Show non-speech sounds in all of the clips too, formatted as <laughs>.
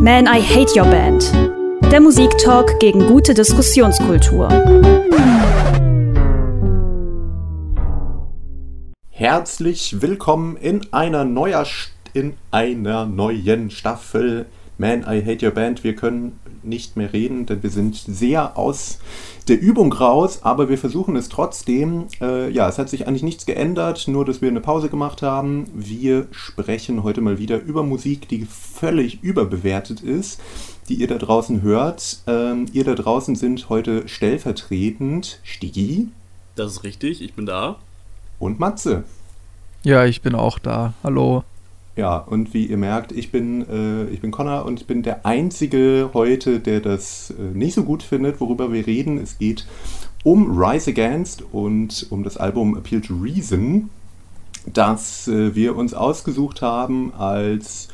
Man, I Hate Your Band. Der Musiktalk gegen gute Diskussionskultur. Herzlich willkommen in einer, neuer, in einer neuen Staffel Man, I Hate Your Band. Wir können nicht mehr reden, denn wir sind sehr aus der Übung raus, aber wir versuchen es trotzdem. Äh, ja, es hat sich eigentlich nichts geändert, nur dass wir eine Pause gemacht haben. Wir sprechen heute mal wieder über Musik, die völlig überbewertet ist, die ihr da draußen hört. Ähm, ihr da draußen sind heute stellvertretend Stigi. Das ist richtig, ich bin da. Und Matze. Ja, ich bin auch da. Hallo. Ja, und wie ihr merkt, ich bin, äh, ich bin Connor und ich bin der Einzige heute, der das äh, nicht so gut findet, worüber wir reden. Es geht um Rise Against und um das Album Appeal to Reason, das äh, wir uns ausgesucht haben als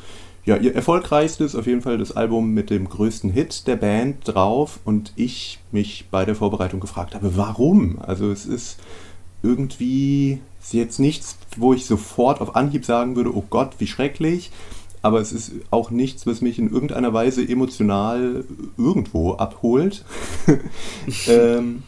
ja, ihr erfolgreichstes, auf jeden Fall das Album mit dem größten Hit der Band drauf und ich mich bei der Vorbereitung gefragt habe, warum? Also es ist irgendwie ist jetzt nichts, wo ich sofort auf Anhieb sagen würde, oh Gott, wie schrecklich. Aber es ist auch nichts, was mich in irgendeiner Weise emotional irgendwo abholt. <laughs> ähm,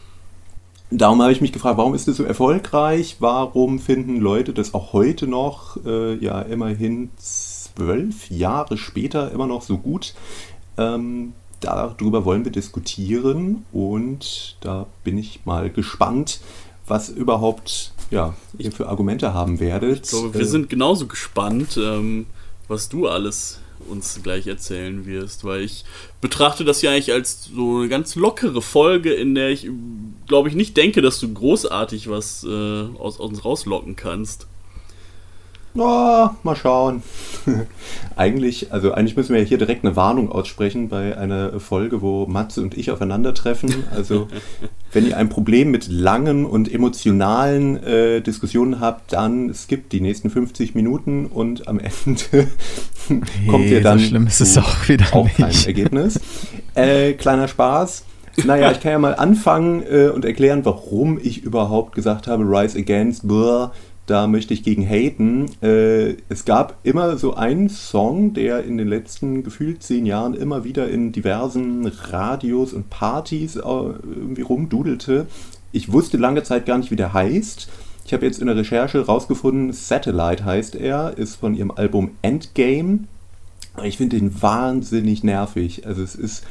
darum habe ich mich gefragt, warum ist das so erfolgreich? Warum finden Leute das auch heute noch, äh, ja, immerhin zwölf Jahre später immer noch so gut? Ähm, darüber wollen wir diskutieren und da bin ich mal gespannt, was überhaupt ja, ihr für Argumente haben werdet. Ich glaube, wir äh, sind genauso gespannt, ähm, was du alles uns gleich erzählen wirst, weil ich betrachte das ja eigentlich als so eine ganz lockere Folge, in der ich, glaube ich, nicht denke, dass du großartig was äh, aus, aus uns rauslocken kannst. Oh, mal schauen. <laughs> eigentlich, also eigentlich müssen wir ja hier direkt eine Warnung aussprechen bei einer Folge, wo Matze und ich aufeinandertreffen. Also, <laughs> wenn ihr ein Problem mit langen und emotionalen äh, Diskussionen habt, dann skippt die nächsten 50 Minuten und am Ende <laughs> kommt ihr dann so schlimm ist es auch wieder auch kein Ergebnis. Äh, kleiner Spaß. Naja, ich kann ja mal anfangen äh, und erklären, warum ich überhaupt gesagt habe, Rise Against, blah, da möchte ich gegen haten. Äh, es gab immer so einen Song, der in den letzten gefühlt zehn Jahren immer wieder in diversen Radios und Partys äh, irgendwie rumdudelte. Ich wusste lange Zeit gar nicht, wie der heißt. Ich habe jetzt in der Recherche rausgefunden, Satellite heißt er, ist von ihrem Album Endgame. Ich finde den wahnsinnig nervig. Also es ist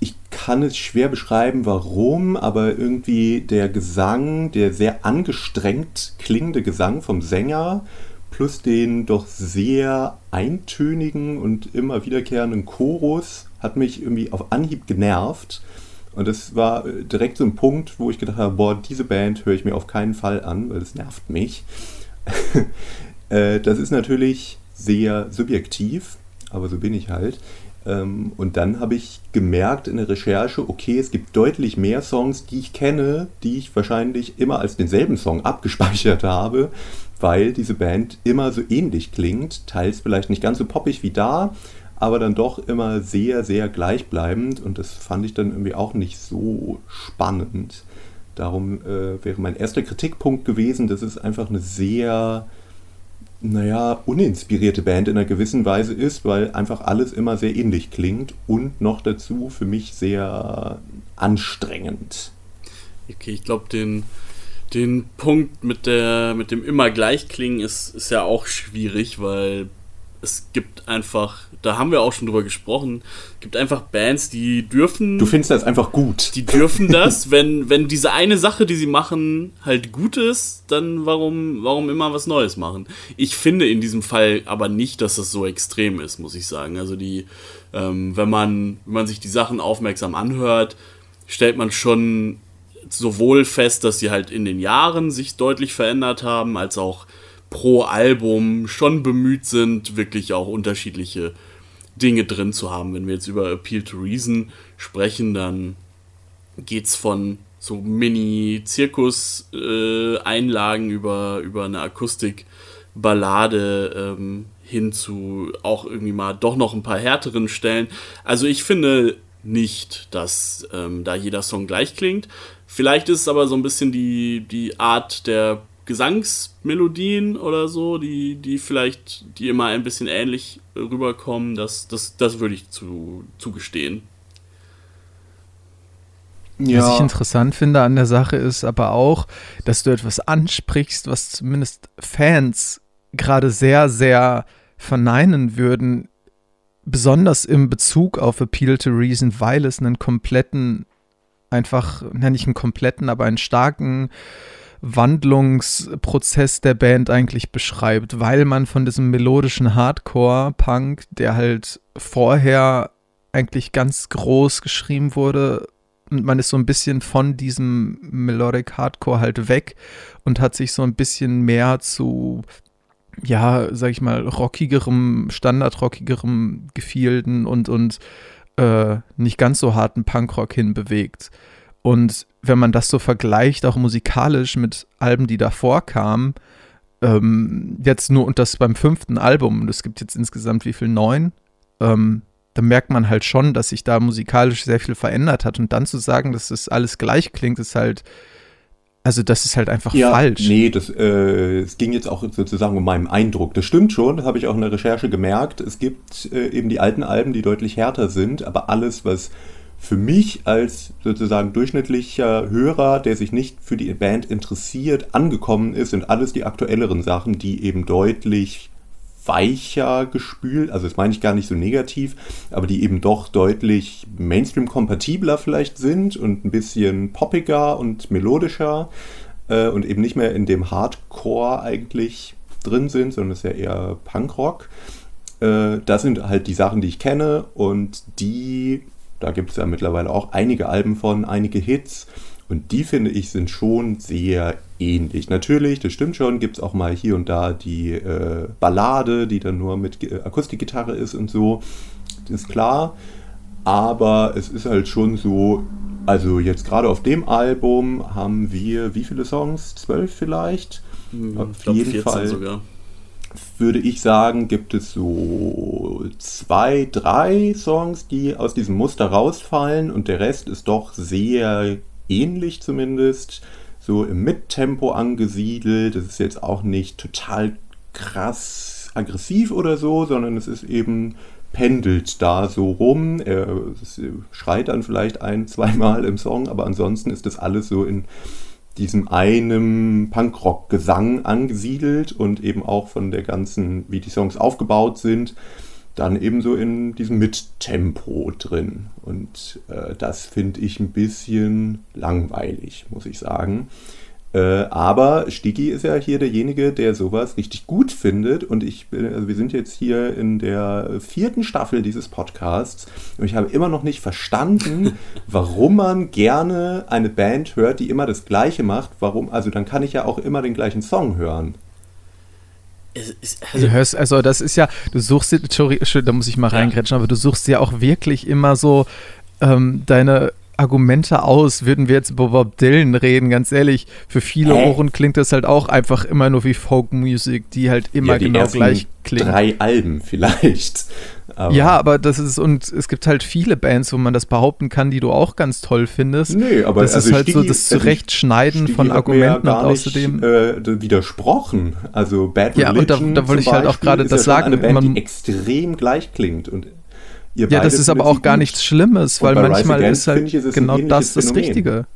ich kann es schwer beschreiben, warum, aber irgendwie der Gesang, der sehr angestrengt klingende Gesang vom Sänger, plus den doch sehr eintönigen und immer wiederkehrenden Chorus, hat mich irgendwie auf Anhieb genervt. Und das war direkt so ein Punkt, wo ich gedacht habe, boah, diese Band höre ich mir auf keinen Fall an, weil das nervt mich. <laughs> Äh, das ist natürlich sehr subjektiv, aber so bin ich halt. Ähm, und dann habe ich gemerkt in der Recherche, okay, es gibt deutlich mehr Songs, die ich kenne, die ich wahrscheinlich immer als denselben Song abgespeichert habe, weil diese Band immer so ähnlich klingt, teils vielleicht nicht ganz so poppig wie da, aber dann doch immer sehr, sehr gleichbleibend und das fand ich dann irgendwie auch nicht so spannend. Darum äh, wäre mein erster Kritikpunkt gewesen, dass es einfach eine sehr naja, uninspirierte Band in einer gewissen Weise ist, weil einfach alles immer sehr ähnlich klingt und noch dazu für mich sehr anstrengend. Okay, ich glaube, den, den Punkt mit, der, mit dem immer gleich klingen ist, ist ja auch schwierig, weil es gibt einfach da haben wir auch schon drüber gesprochen, gibt einfach Bands, die dürfen. Du findest das einfach gut. Die dürfen das, <laughs> wenn, wenn diese eine Sache, die sie machen, halt gut ist, dann warum, warum immer was Neues machen? Ich finde in diesem Fall aber nicht, dass das so extrem ist, muss ich sagen. Also die, ähm, wenn man, wenn man sich die Sachen aufmerksam anhört, stellt man schon sowohl fest, dass sie halt in den Jahren sich deutlich verändert haben, als auch pro Album schon bemüht sind, wirklich auch unterschiedliche Dinge drin zu haben. Wenn wir jetzt über Appeal to Reason sprechen, dann geht es von so Mini-Zirkus-Einlagen über, über eine Akustik-Ballade ähm, hin zu auch irgendwie mal doch noch ein paar härteren Stellen. Also ich finde nicht, dass ähm, da jeder Song gleich klingt. Vielleicht ist es aber so ein bisschen die, die Art der Gesangsmelodien oder so, die, die vielleicht, die immer ein bisschen ähnlich rüberkommen, das, das, das würde ich zu, zugestehen. Ja. Was ich interessant finde an der Sache ist aber auch, dass du etwas ansprichst, was zumindest Fans gerade sehr, sehr verneinen würden, besonders im Bezug auf Appeal to Reason, weil es einen kompletten, einfach, nenne ich einen kompletten, aber einen starken Wandlungsprozess der Band eigentlich beschreibt, weil man von diesem melodischen Hardcore-Punk, der halt vorher eigentlich ganz groß geschrieben wurde, und man ist so ein bisschen von diesem Melodic Hardcore halt weg und hat sich so ein bisschen mehr zu, ja, sag ich mal, rockigerem, standardrockigerem Gefilden und, und äh, nicht ganz so harten Punkrock hinbewegt. Und wenn man das so vergleicht, auch musikalisch mit Alben, die davor kamen, ähm, jetzt nur und das beim fünften Album, es gibt jetzt insgesamt wie viel? Neun? Ähm, da merkt man halt schon, dass sich da musikalisch sehr viel verändert hat. Und dann zu sagen, dass das alles gleich klingt, ist halt, also das ist halt einfach ja, falsch. Nee, das, äh, es ging jetzt auch sozusagen um meinen Eindruck. Das stimmt schon, das habe ich auch in der Recherche gemerkt. Es gibt äh, eben die alten Alben, die deutlich härter sind, aber alles, was für mich als sozusagen durchschnittlicher Hörer, der sich nicht für die Band interessiert, angekommen ist, sind alles die aktuelleren Sachen, die eben deutlich weicher gespült, also das meine ich gar nicht so negativ, aber die eben doch deutlich Mainstream-kompatibler vielleicht sind und ein bisschen poppiger und melodischer äh, und eben nicht mehr in dem Hardcore eigentlich drin sind, sondern es ist ja eher Punkrock. Äh, das sind halt die Sachen, die ich kenne und die, da gibt es ja mittlerweile auch einige Alben von, einige Hits und die finde ich sind schon sehr ähnlich. Natürlich, das stimmt schon, gibt es auch mal hier und da die äh, Ballade, die dann nur mit äh, Akustikgitarre ist und so. Das ist klar. Aber es ist halt schon so, also jetzt gerade auf dem Album haben wir wie viele Songs? Zwölf vielleicht? Hm, auf jeden Fall. Sogar. Würde ich sagen, gibt es so zwei, drei Songs, die aus diesem Muster rausfallen und der Rest ist doch sehr ähnlich zumindest, so im Mittempo angesiedelt. Es ist jetzt auch nicht total krass aggressiv oder so, sondern es ist eben pendelt da so rum. Er schreit dann vielleicht ein, zweimal im Song, aber ansonsten ist das alles so in diesem einen Punkrock-Gesang angesiedelt und eben auch von der ganzen, wie die Songs aufgebaut sind, dann ebenso in diesem Mittempo drin. Und äh, das finde ich ein bisschen langweilig, muss ich sagen. Äh, aber Stigi ist ja hier derjenige, der sowas richtig gut findet. Und ich bin, also wir sind jetzt hier in der vierten Staffel dieses Podcasts und ich habe immer noch nicht verstanden, <laughs> warum man gerne eine Band hört, die immer das Gleiche macht. Warum? Also dann kann ich ja auch immer den gleichen Song hören. Also, du hörst, also das ist ja, du suchst Entschuldigung, da muss ich mal ja. reingrätschen, aber du suchst ja auch wirklich immer so ähm, deine Argumente aus, würden wir jetzt über Bob Dylan reden, ganz ehrlich, für viele Hä? Ohren klingt das halt auch einfach immer nur wie Folkmusik, die halt immer ja, genau gleich klingt. Drei Alben vielleicht. Aber ja, aber das ist, und es gibt halt viele Bands, wo man das behaupten kann, die du auch ganz toll findest. Nee, aber das also ist halt Stigi, so das also Zurechtschneiden Stigi von Argumenten ja und außerdem. Nicht, äh, widersprochen. Also Bad Religion. Ja, und da, da wollte ich halt auch gerade das sagen. Eine Band, man, die extrem gleich klingt. Und ja, das ist aber auch gar gut. nichts Schlimmes, weil manchmal ist halt ist genau das das Phänomen. Richtige.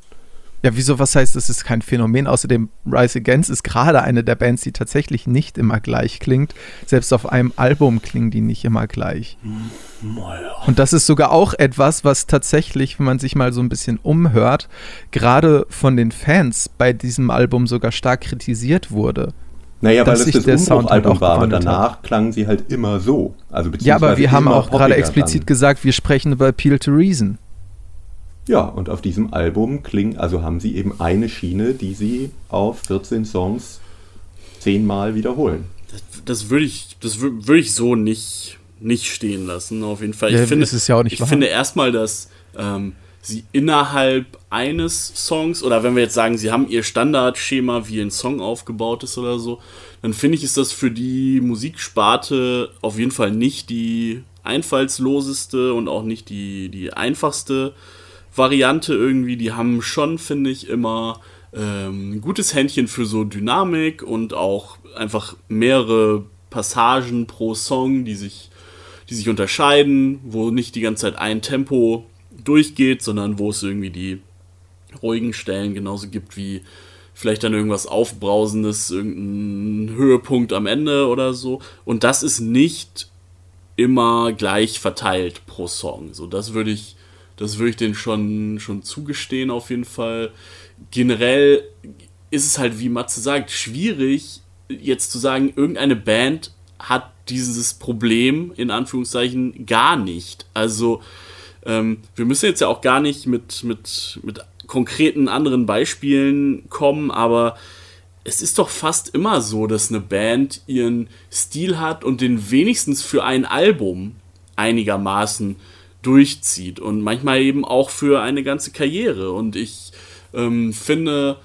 Ja, wieso, was heißt, das ist kein Phänomen? Außerdem, Rise Against ist gerade eine der Bands, die tatsächlich nicht immer gleich klingt. Selbst auf einem Album klingen die nicht immer gleich. Und das ist sogar auch etwas, was tatsächlich, wenn man sich mal so ein bisschen umhört, gerade von den Fans bei diesem Album sogar stark kritisiert wurde. Naja, weil es das Umbruchalbum halt war, aber danach hat. klangen sie halt immer so. Also ja, aber wir haben auch gerade explizit dann. gesagt, wir sprechen über Appeal to Reason. Ja, und auf diesem Album klingen, also haben sie eben eine Schiene, die sie auf 14 Songs zehnmal wiederholen. Das, das würde ich, das würde ich so nicht, nicht stehen lassen, auf jeden Fall. Ja, ich finde, ist ja auch nicht ich finde erstmal, dass ähm, sie innerhalb eines Songs, oder wenn wir jetzt sagen, sie haben ihr Standardschema, wie ein Song aufgebaut ist oder so, dann finde ich, ist das für die Musiksparte auf jeden Fall nicht die einfallsloseste und auch nicht die, die einfachste Variante irgendwie. Die haben schon, finde ich, immer ähm, ein gutes Händchen für so Dynamik und auch einfach mehrere Passagen pro Song, die sich, die sich unterscheiden, wo nicht die ganze Zeit ein Tempo durchgeht, sondern wo es irgendwie die ruhigen Stellen genauso gibt wie vielleicht dann irgendwas Aufbrausendes, irgendein Höhepunkt am Ende oder so. Und das ist nicht immer gleich verteilt pro Song. So, das würde ich, das würde ich denen schon, schon zugestehen auf jeden Fall. Generell ist es halt, wie Matze sagt, schwierig, jetzt zu sagen, irgendeine Band hat dieses Problem, in Anführungszeichen, gar nicht. Also, ähm, wir müssen jetzt ja auch gar nicht mit, mit, mit konkreten anderen Beispielen kommen, aber es ist doch fast immer so, dass eine Band ihren Stil hat und den wenigstens für ein Album einigermaßen durchzieht und manchmal eben auch für eine ganze Karriere. Und ich ähm, finde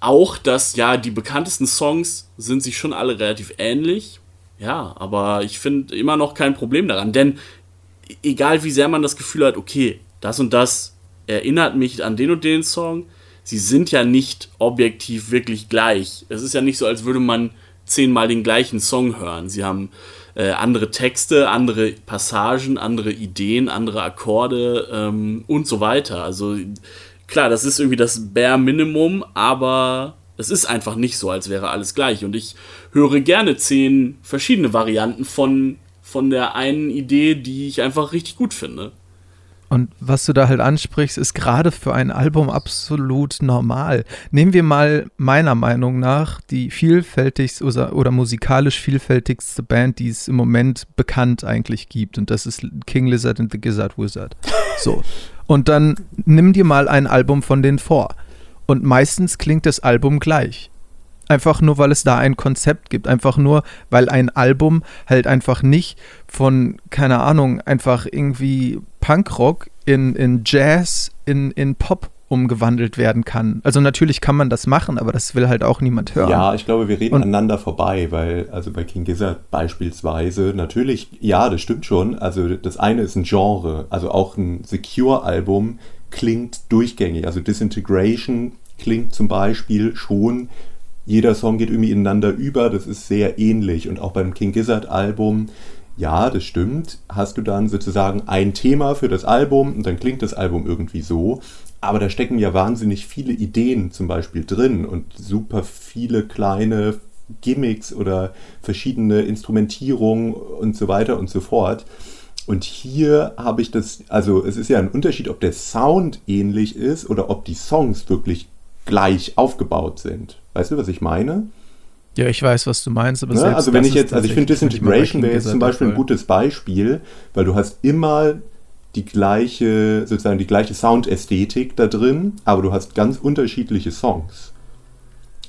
auch, dass ja die bekanntesten Songs sind sich schon alle relativ ähnlich. Ja, aber ich finde immer noch kein Problem daran, denn egal wie sehr man das Gefühl hat, okay, das und das erinnert mich an den und den Song, sie sind ja nicht objektiv wirklich gleich. Es ist ja nicht so, als würde man zehnmal den gleichen Song hören. Sie haben äh, andere Texte, andere Passagen, andere Ideen, andere Akkorde ähm, und so weiter. Also klar, das ist irgendwie das Bare Minimum, aber es ist einfach nicht so, als wäre alles gleich. Und ich höre gerne zehn verschiedene Varianten von, von der einen Idee, die ich einfach richtig gut finde. Und was du da halt ansprichst, ist gerade für ein Album absolut normal. Nehmen wir mal meiner Meinung nach die vielfältigste oder, oder, musikalisch vielfältigste Band, die es im Moment bekannt eigentlich gibt. Und das ist King Lizard and the Gizzard Wizard. <laughs> So. Und dann nimm dir mal ein Album von denen vor. Und meistens klingt das Album gleich. Einfach nur, weil es da ein Konzept gibt. Einfach nur, weil ein Album halt einfach nicht von, keine Ahnung, einfach irgendwie Punkrock in, in Jazz, in, in Pop umgewandelt werden kann. Also natürlich kann man das machen, aber das will halt auch niemand hören. Ja, ich glaube, wir reden Und aneinander vorbei, weil also bei King Gizzard beispielsweise natürlich, ja, das stimmt schon. Also das eine ist ein Genre, also auch ein Secure-Album klingt durchgängig. Also Disintegration klingt zum Beispiel schon jeder Song geht irgendwie ineinander über, das ist sehr ähnlich. Und auch beim King Gizzard Album, ja, das stimmt, hast du dann sozusagen ein Thema für das Album und dann klingt das Album irgendwie so. Aber da stecken ja wahnsinnig viele Ideen zum Beispiel drin und super viele kleine Gimmicks oder verschiedene Instrumentierungen und so weiter und so fort. Und hier habe ich das, also es ist ja ein Unterschied, ob der Sound ähnlich ist oder ob die Songs wirklich gleich aufgebaut sind. Weißt du, was ich meine? Ja, ich weiß, was du meinst, aber ja, ne, Also wenn ich jetzt, also ich finde Disintegration wäre jetzt zum Beispiel ein gutes Beispiel, weil du hast immer die gleiche, sozusagen die gleiche Soundästhetik da drin, aber du hast ganz unterschiedliche Songs.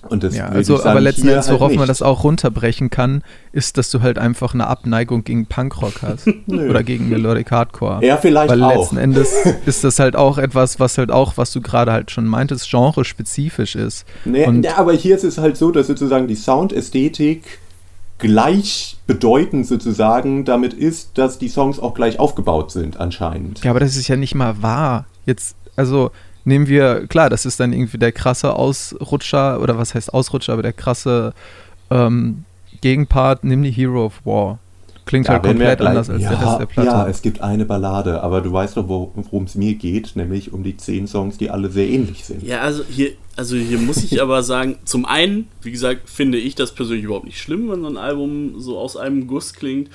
Und das ja, also, aber letzten Endes, worauf halt man das auch runterbrechen kann, ist, dass du halt einfach eine Abneigung gegen Punkrock hast. <laughs> oder gegen Melodic Hardcore. Ja, vielleicht Weil auch. letzten Endes <laughs> ist das halt auch etwas, was halt auch, was du gerade halt schon meintest, genre-spezifisch ist. Nee, Und ja, aber hier ist es halt so, dass sozusagen die Soundästhetik gleichbedeutend sozusagen damit ist, dass die Songs auch gleich aufgebaut sind, anscheinend. Ja, aber das ist ja nicht mal wahr. Jetzt, also nehmen wir, klar, das ist dann irgendwie der krasse Ausrutscher, oder was heißt Ausrutscher, aber der krasse ähm, Gegenpart, nimm die Hero of War. Klingt ja, halt komplett anders als ja, der Rest der Platte. Ja, es gibt eine Ballade, aber du weißt doch, worum es mir geht, nämlich um die zehn Songs, die alle sehr ähnlich sind. Ja, also hier, also hier muss ich <laughs> aber sagen, zum einen, wie gesagt, finde ich das persönlich überhaupt nicht schlimm, wenn so ein Album so aus einem Guss klingt.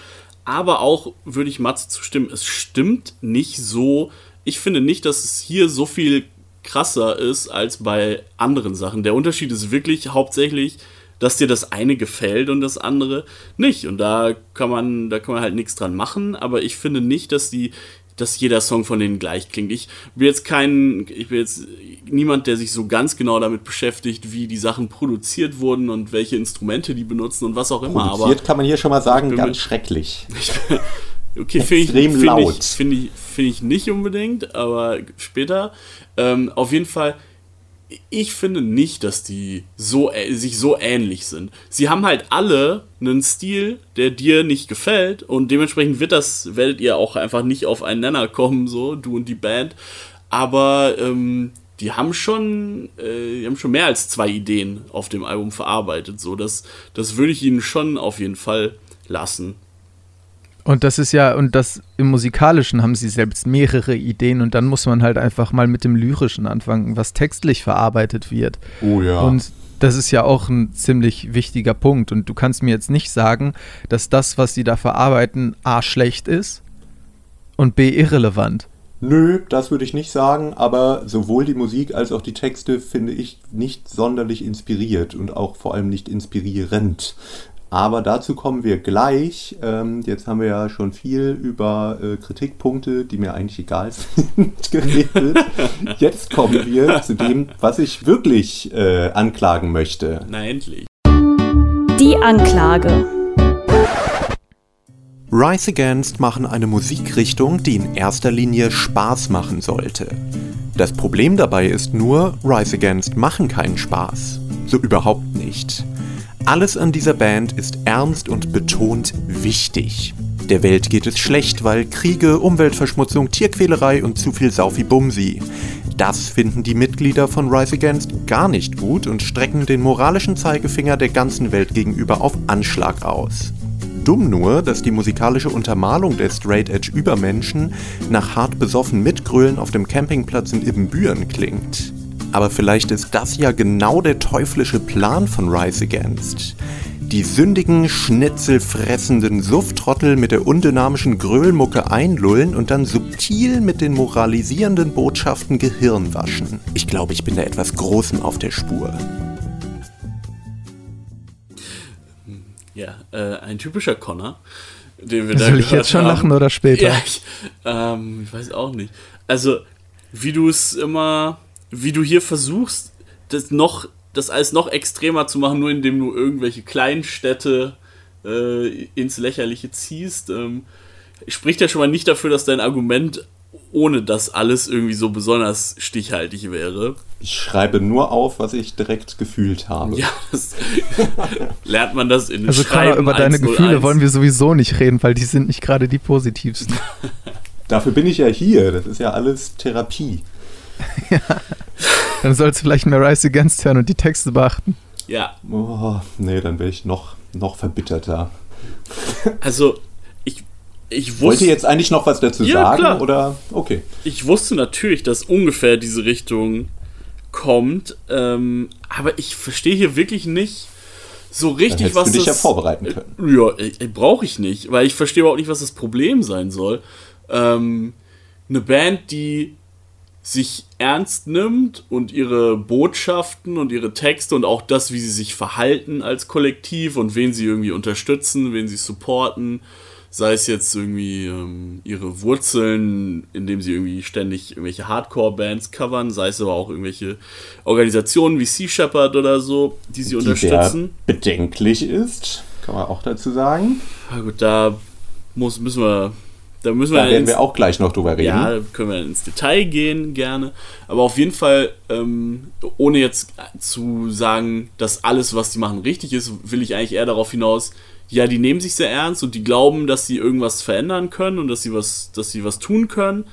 Aber auch würde ich Matze zustimmen, es stimmt nicht so. Ich finde nicht, dass es hier so viel krasser ist als bei anderen Sachen. Der Unterschied ist wirklich hauptsächlich, dass dir das eine gefällt und das andere nicht. Und da kann man, da kann man halt nichts dran machen, aber ich finde nicht, dass die, dass jeder Song von denen gleich klingt. Ich bin jetzt kein, ich bin jetzt niemand, der sich so ganz genau damit beschäftigt, wie die Sachen produziert wurden und welche Instrumente die benutzen und was auch immer. Produziert aber kann man hier schon mal sagen, ganz schrecklich. <laughs> okay, finde ich, find ich, find ich, find ich nicht unbedingt, aber später. Ähm, auf jeden Fall, ich finde nicht, dass die so, äh, sich so ähnlich sind. Sie haben halt alle einen Stil, der dir nicht gefällt und dementsprechend wird das, werdet ihr auch einfach nicht auf einen Nenner kommen, so, du und die Band. Aber ähm, die haben schon, äh, die haben schon mehr als zwei Ideen auf dem Album verarbeitet. So, das, das würde ich ihnen schon auf jeden Fall lassen. Und das ist ja, und das im Musikalischen haben sie selbst mehrere Ideen und dann muss man halt einfach mal mit dem Lyrischen anfangen, was textlich verarbeitet wird. Oh ja. Und das ist ja auch ein ziemlich wichtiger Punkt. Und du kannst mir jetzt nicht sagen, dass das, was sie da verarbeiten, A schlecht ist und B irrelevant. Nö, das würde ich nicht sagen, aber sowohl die Musik als auch die Texte finde ich nicht sonderlich inspiriert und auch vor allem nicht inspirierend. Aber dazu kommen wir gleich. Ähm, jetzt haben wir ja schon viel über äh, Kritikpunkte, die mir eigentlich egal sind, <laughs> geredet. Jetzt kommen wir zu dem, was ich wirklich äh, anklagen möchte. Na endlich. Die Anklage. Rise Against machen eine Musikrichtung, die in erster Linie Spaß machen sollte. Das Problem dabei ist nur, Rise Against machen keinen Spaß. So überhaupt nicht. Alles an dieser Band ist ernst und betont wichtig. Der Welt geht es schlecht, weil Kriege, Umweltverschmutzung, Tierquälerei und zu viel Saufi-Bumsi. Das finden die Mitglieder von Rise Against gar nicht gut und strecken den moralischen Zeigefinger der ganzen Welt gegenüber auf Anschlag aus. Dumm nur, dass die musikalische Untermalung der Straight Edge Übermenschen nach hart besoffen Mitgrölen auf dem Campingplatz in Ibbenbüren klingt. Aber vielleicht ist das ja genau der teuflische Plan von Rise Against. Die sündigen, schnitzelfressenden Sufftrottel mit der undynamischen Gröhlmucke einlullen und dann subtil mit den moralisierenden Botschaften Gehirn waschen. Ich glaube, ich bin da etwas Großem auf der Spur. Ja, äh, ein typischer Connor, den wir Soll da ich gehört jetzt schon haben. lachen oder später? Ja, ich, ähm, ich weiß auch nicht. Also, wie du es immer, wie du hier versuchst, das noch, das alles noch extremer zu machen, nur indem du irgendwelche Kleinstädte äh, ins Lächerliche ziehst, ähm, spricht ja schon mal nicht dafür, dass dein Argument ohne das alles irgendwie so besonders stichhaltig wäre. Ich schreibe nur auf, was ich direkt gefühlt habe. Ja, das <laughs> lernt man das in Also Schreiben über deine 101. Gefühle wollen wir sowieso nicht reden, weil die sind nicht gerade die positivsten. Dafür bin ich ja hier. Das ist ja alles Therapie. <laughs> <laughs> Dann sollst du vielleicht mehr Rise Against hören und die Texte beachten. Ja, Oh, nee, dann wäre ich noch, noch verbitterter. also ich, ich Wollt wusste ihr jetzt eigentlich noch was dazu Ja, sagen? klar. Oder? Okay. ich wusste natürlich, dass ungefähr diese Richtung kommt, ähm, aber ich verstehe hier wirklich nicht so Dann richtig, hättest was du dich ja das. vorbereiten können. Ja, äh, brauche ich nicht, weil ich verstehe überhaupt nicht, was das Problem sein soll. Ähm, eine Band, die sich ernst nimmt und ihre Botschaften und ihre Texte und auch das, wie sie sich verhalten als Kollektiv und wen sie irgendwie unterstützen, wen sie supporten, sei es jetzt irgendwie ähm, ihre Wurzeln, indem sie irgendwie ständig irgendwelche Hardcore-Bands covern, sei es aber auch irgendwelche Organisationen wie Sea Shepherd oder so, die sie Die unterstützen. bedenklich ist, kann man auch dazu sagen. Na gut, da muss, müssen wir. Da müssen wir, Da werden ins, wir auch gleich noch drüber reden. ja, da können wir ins Detail gehen, gerne. Aber auf jeden Fall, ähm, ohne jetzt zu sagen, dass alles, was die machen, richtig ist, will ich eigentlich eher darauf hinaus, ja, die nehmen sich sehr ernst und die glauben, dass sie irgendwas verändern können und dass sie was, dass sie was tun können.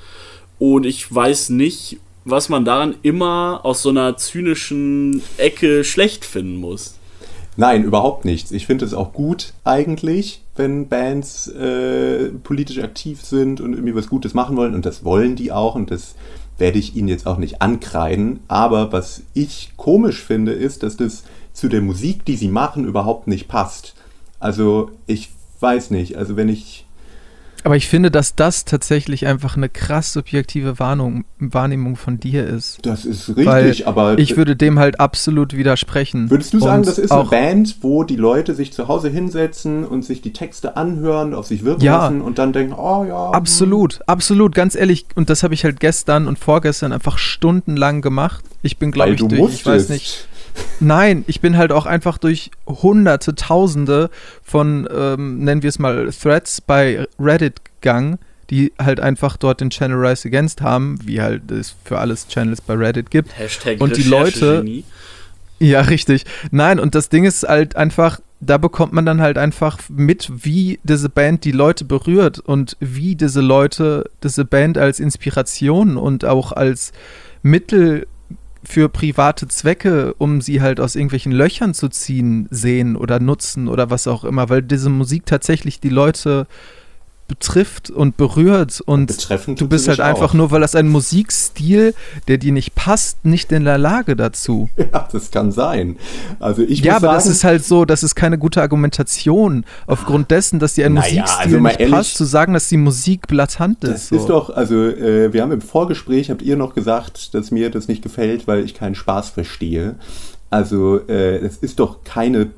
Und ich weiß nicht, was man daran immer aus so einer zynischen Ecke schlecht finden muss. Nein, überhaupt nichts. Ich finde es auch gut eigentlich, wenn Bands äh, politisch aktiv sind und irgendwie was Gutes machen wollen. Und das wollen die auch und das werde ich ihnen jetzt auch nicht ankreiden. Aber was ich komisch finde, ist, dass das zu der Musik, die sie machen, überhaupt nicht passt. Also ich weiß nicht. Also wenn ich Aber ich finde, dass das tatsächlich einfach eine krass subjektive Warnung, Wahrnehmung von dir ist. das ist richtig, Weil aber Ich würde dem halt absolut widersprechen. Würdest du sagen, Und das ist eine Band, wo die Leute sich zu Hause hinsetzen und sich die Texte anhören, auf sich wirken Ja. lassen und dann denken, oh ja. Absolut, absolut, ganz ehrlich. Und das habe ich halt gestern und vorgestern einfach stundenlang gemacht. Ich bin, glaube ich, du durch, musstest. ich weiß nicht. Nein, ich bin halt auch einfach durch hunderte, tausende von, ähm, nennen wir es mal, Threads bei Reddit gegangen, die halt einfach dort den Channel Rise Against haben, wie halt es für alles Channels bei Reddit gibt. Hashtag Und die Leute-. Ja, richtig. Nein, und das Ding ist halt einfach, da bekommt man dann halt einfach mit, wie diese Band die Leute berührt und wie diese Leute diese Band als Inspiration und auch als Mittel für private Zwecke, um sie halt aus irgendwelchen Löchern zu ziehen, sehen oder nutzen oder was auch immer, weil diese Musik tatsächlich die Leute betrifft und berührt und Betreffend du bist halt einfach auch. nur, weil das ein Musikstil, der dir nicht passt, nicht in der Lage dazu. <laughs> Ja, das kann sein. Also ich Ja, aber das sagen, ist halt so, das ist keine gute Argumentation aufgrund dessen, dass dir ein Naja, Musikstil also nicht ehrlich, passt, zu sagen, dass die Musik blatant ist. Das so. ist doch, also äh, wir haben im Vorgespräch, habt ihr noch gesagt, dass mir das nicht gefällt, weil ich keinen Spaß verstehe. Also äh, es ist doch keine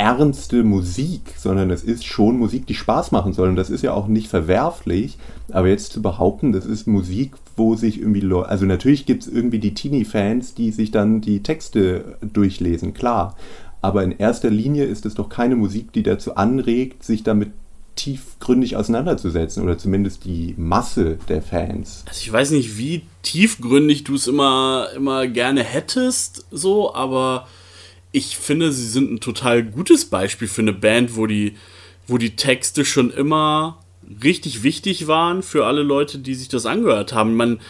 ernste Musik, sondern es ist schon Musik, die Spaß machen soll. Und das ist ja auch nicht verwerflich. Aber jetzt zu behaupten, das ist Musik, wo sich irgendwie Leute, also natürlich gibt es irgendwie die Teenie-Fans, die sich dann die Texte durchlesen, klar. Aber in erster Linie ist es doch keine Musik, die dazu anregt, sich damit tiefgründig auseinanderzusetzen oder zumindest die Masse der Fans. Also ich weiß nicht, wie tiefgründig du es immer, immer gerne hättest, so, aber ich finde, sie sind ein total gutes Beispiel für eine Band, wo die, wo die Texte schon immer richtig wichtig waren für alle Leute, die sich das angehört haben. Man,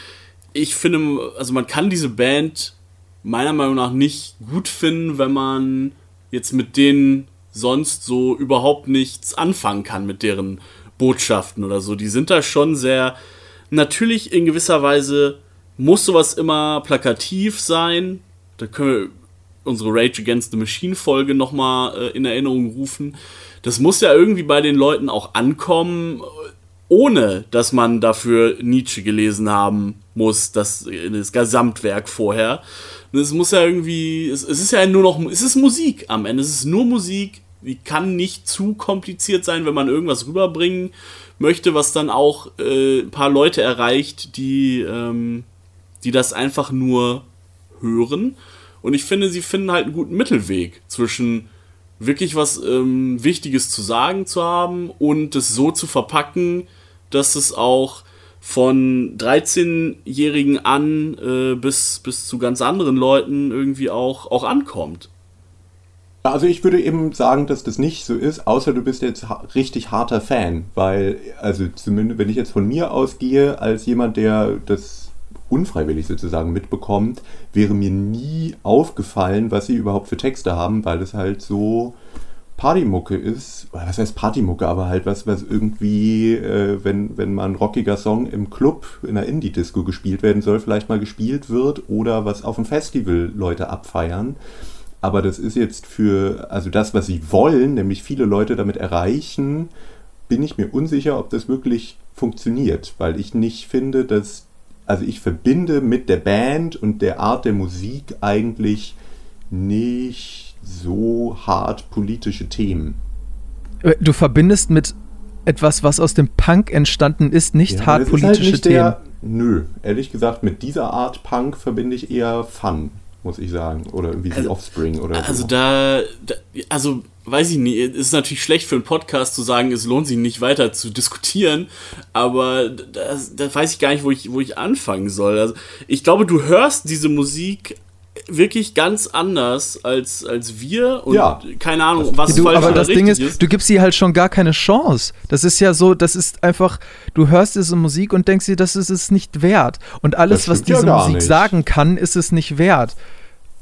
ich finde, also man kann diese Band meiner Meinung nach nicht gut finden, wenn man jetzt mit denen sonst so überhaupt nichts anfangen kann mit deren Botschaften oder so. Die sind da schon sehr, natürlich in gewisser Weise muss sowas immer plakativ sein. Da können wir unsere Rage Against the Machine Folge nochmal äh, in Erinnerung rufen. Das muss ja irgendwie bei den Leuten auch ankommen, ohne dass man dafür Nietzsche gelesen haben muss, das, das Gesamtwerk vorher. Es muss ja irgendwie, es, es ist ja nur noch, es ist Musik am Ende, es ist nur Musik, die kann nicht zu kompliziert sein, wenn man irgendwas rüberbringen möchte, was dann auch äh, ein paar Leute erreicht, die, ähm, die das einfach nur hören. Und ich finde, sie finden halt einen guten Mittelweg zwischen wirklich was ähm, Wichtiges zu sagen zu haben und es so zu verpacken, dass es auch von 13-Jährigen an äh, bis, bis zu ganz anderen Leuten irgendwie auch, auch ankommt. Also ich würde eben sagen, dass das nicht so ist, außer du bist jetzt ha richtig harter Fan, weil, also zumindest wenn ich jetzt von mir ausgehe, als jemand, der das unfreiwillig sozusagen mitbekommt, wäre mir nie aufgefallen, was sie überhaupt für Texte haben, weil es halt so Partymucke ist. Was heißt Partymucke, aber halt was, was irgendwie, äh, wenn, wenn mal ein rockiger Song im Club in einer Indie-Disco gespielt werden soll, vielleicht mal gespielt wird oder was auf dem Festival Leute abfeiern. Aber das ist jetzt für, also das, was sie wollen, nämlich viele Leute damit erreichen, bin ich mir unsicher, ob das wirklich funktioniert, weil ich nicht finde, dass, also ich verbinde mit der Band und der Art der Musik eigentlich nicht so hart politische Themen. Du verbindest mit etwas, was aus dem Punk entstanden ist, nicht Ja, hart halt politische nicht Themen. der, Nö, ehrlich gesagt, mit dieser Art Punk verbinde ich eher Fun, muss ich sagen. Oder irgendwie The Offspring oder Also so. da, da, also weiß ich nicht, es ist natürlich schlecht für einen Podcast zu sagen, es lohnt sich nicht weiter zu diskutieren, aber da, da weiß ich gar nicht, wo ich, wo ich anfangen soll. Also ich glaube, du hörst diese Musik wirklich ganz anders als, als wir und Ja. keine Ahnung, was Du, falsch aber oder das Ding ist, richtig du gibst ihr halt schon gar keine Chance. Das ist ja so, das ist einfach, du hörst diese Musik und denkst dir, das ist es nicht wert. Und alles, Das was ja diese gar Musik nicht. sagen kann, ist es nicht wert.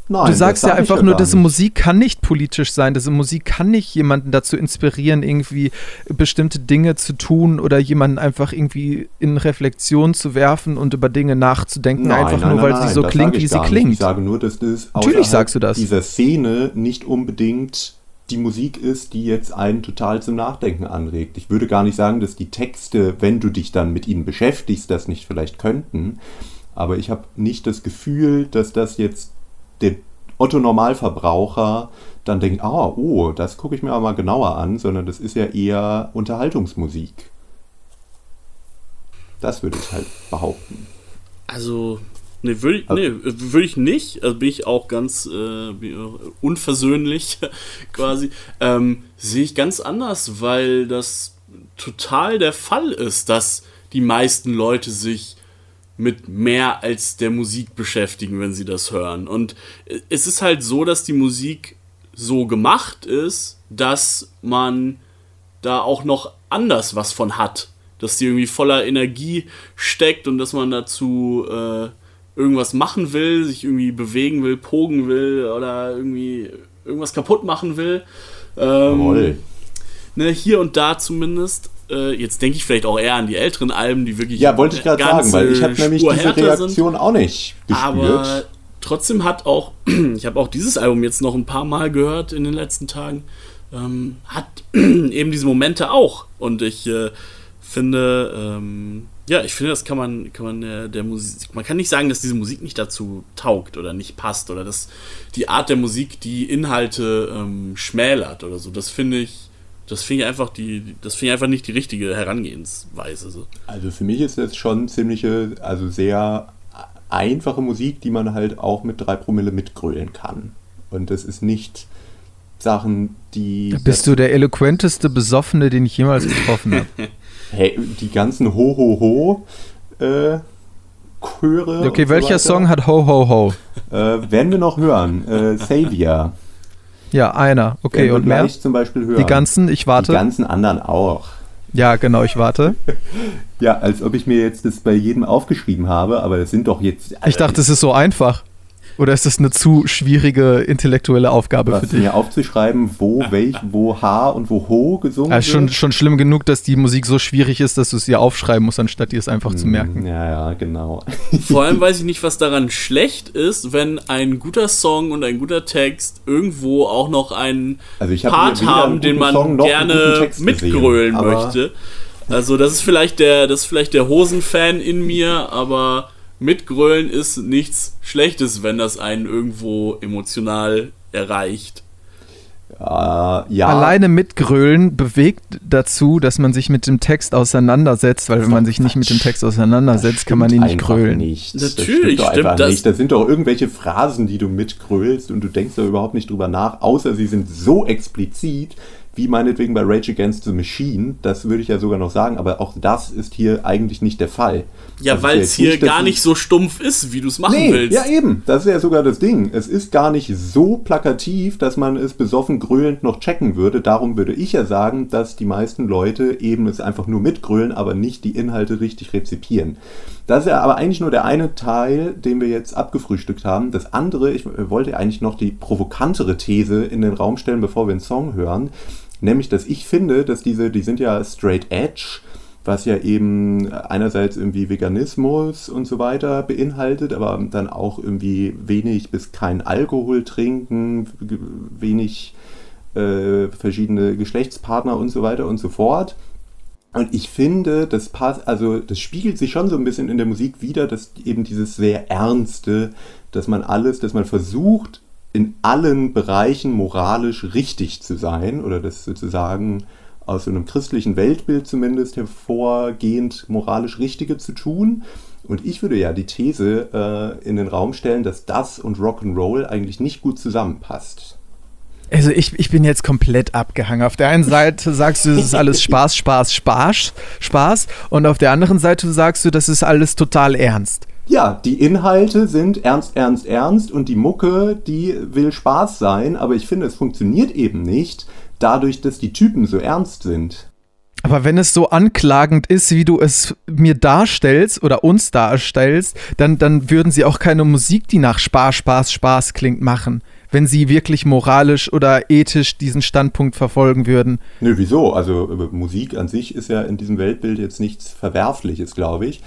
Nein, du sagst ja einfach nur, diese. Musik kann nicht politisch sein. Diese Musik kann nicht jemanden dazu inspirieren, irgendwie bestimmte Dinge zu tun oder jemanden einfach irgendwie in Reflexion zu werfen und über Dinge nachzudenken, Nein, einfach nein, nur, weil sie so klingt, wie sie nicht. klingt. Ich sage nur, dass das Natürlich sagst du das. dieser Szene nicht unbedingt die Musik ist, die jetzt einen total zum Nachdenken anregt. Ich würde gar nicht sagen, dass die Texte, wenn du dich dann mit ihnen beschäftigst, das nicht vielleicht könnten. Aber ich habe nicht das Gefühl, dass das jetzt der Otto Normalverbraucher dann denkt, ah, oh, das gucke ich mir aber mal genauer an, sondern das ist ja eher Unterhaltungsmusik. Das würde ich halt behaupten. Also, nee, würde ich, nee, würd ich nicht. Also bin ich auch ganz äh, auch unversöhnlich <laughs> quasi. Ähm, Sehe ich ganz anders, weil das total der Fall ist, dass die meisten Leute sich mit mehr als der Musik beschäftigen, wenn sie das hören. Und es ist halt so, dass die Musik so gemacht ist, dass man da auch noch anders was von hat. Dass die irgendwie voller Energie steckt und dass man dazu äh, irgendwas machen will, sich irgendwie bewegen will, pogen will oder irgendwie irgendwas kaputt machen will. Ähm, ne, hier und da zumindest. Äh, jetzt denke ich vielleicht auch eher an die älteren Alben, die wirklich. Ja, wollte ich gerade sagen, weil ich habe nämlich Spur diese Reaktion auch nicht gespürt. aber trotzdem hat auch, <clears throat> ich habe auch dieses Album jetzt noch ein paar Mal gehört in den letzten Tagen, ähm, hat <clears throat> eben diese Momente auch. Und ich äh, finde, ähm, ja, ich finde, das kann man, kann man der, der Musik, man kann nicht sagen, dass diese Musik nicht dazu taugt oder nicht passt oder dass die Art der Musik die Inhalte ähm, schmälert oder so. Das finde ich, das finde ich einfach die, das finde ich einfach nicht die richtige Herangehensweise. So. Also für mich ist das schon ziemliche, also sehr einfache Musik, die man halt auch mit drei Promille mitgrölen kann. Und das ist nicht Sachen, die. Bist du der eloquenteste Besoffene, den ich jemals getroffen habe. <laughs> Hey, die ganzen Ho-Ho-Ho äh, Chöre. Okay, und so welcher weiter, Song hat Ho Ho Ho? Äh, werden wir noch hören. Äh, Savior. Ja, einer. Okay, und mehr? zum Beispiel hören. Die ganzen, ich Die warte. ganzen anderen auch. Ja, genau, ich warte. <laughs> Ja, als ob ich mir jetzt das bei jedem aufgeschrieben habe, aber das sind doch jetzt. Ich dachte, es ist so einfach. Oder ist das eine zu schwierige intellektuelle Aufgabe für was dich? mir aufzuschreiben, wo welch, wo H und wo Ho gesungen ist schon, wird. schon schlimm genug, dass die Musik so schwierig ist, dass du es dir aufschreiben musst, anstatt dir es einfach zu merken. Ja, ja, genau. <laughs> Vor allem weiß ich nicht, was daran schlecht ist, wenn ein guter Song und ein guter Text irgendwo auch noch einen Also ich hab Part haben, den man Song gerne mitgrölen möchte. Also das ist vielleicht der, das ist vielleicht der Hosenfan in mir, aber mitgrölen ist nichts Schlechtes, wenn das einen irgendwo emotional erreicht. Äh, ja, Alleine mitgrölen bewegt dazu, dass man sich mit dem Text auseinandersetzt, weil wenn man sich nicht mit dem Text auseinandersetzt, kann man ihn nicht grölen. Nicht. das Natürlich stimmt doch stimmt einfach das. nicht. Das sind doch irgendwelche Phrasen, die du mitgrölst und du denkst da überhaupt nicht drüber nach, außer sie sind so explizit, wie meinetwegen bei Rage Against the Machine. Das würde ich ja sogar noch sagen, aber auch das ist hier eigentlich nicht der Fall. Ja, ist weil es hier nicht, gar ich- nicht so stumpf ist, wie du es machen Nee, willst. ja eben, das ist ja sogar das Ding. Es ist gar nicht so plakativ, dass man es besoffen grölend noch checken würde. Darum würde ich ja sagen, dass die meisten Leute eben es einfach nur mitgrölen, aber nicht die Inhalte richtig rezipieren. Das ist ja aber eigentlich nur der eine Teil, den wir jetzt abgefrühstückt haben. Das andere, ich äh, wollte eigentlich noch die provokantere These in den Raum stellen, bevor wir einen Song hören. Nämlich, dass ich finde, dass diese, die sind ja straight edge, was ja eben einerseits irgendwie Veganismus und so weiter beinhaltet, aber dann auch irgendwie wenig bis kein Alkohol trinken, wenig äh, verschiedene Geschlechtspartner und so weiter und so fort. Und ich finde, das passt, also das spiegelt sich schon so ein bisschen in der Musik wieder, dass eben dieses sehr Ernste, dass man alles, dass man versucht, in allen Bereichen moralisch richtig zu sein oder das sozusagen aus so einem christlichen Weltbild zumindest hervorgehend moralisch Richtige zu tun. Und ich würde ja die These äh, in den Raum stellen, dass das und Rock'n'Roll eigentlich nicht gut zusammenpasst. Also ich, ich bin jetzt komplett abgehangen. Auf der einen Seite sagst du, das ist alles Spaß, Spaß, Spaß, Spaß. Und auf der anderen Seite sagst du, das ist alles total ernst. Ja, die Inhalte sind ernst, ernst, ernst und die Mucke, die will Spaß sein, aber ich finde, es funktioniert eben nicht, dadurch, dass die Typen so ernst sind. Aber wenn es so anklagend ist, wie du es mir darstellst oder uns darstellst, dann, dann würden sie auch keine Musik, die nach Spaß, Spaß, Spaß klingt, machen. Wenn sie wirklich moralisch oder ethisch diesen Standpunkt verfolgen würden. Nö, wieso? Also äh, Musik an sich ist ja in diesem Weltbild jetzt nichts Verwerfliches, glaube ich.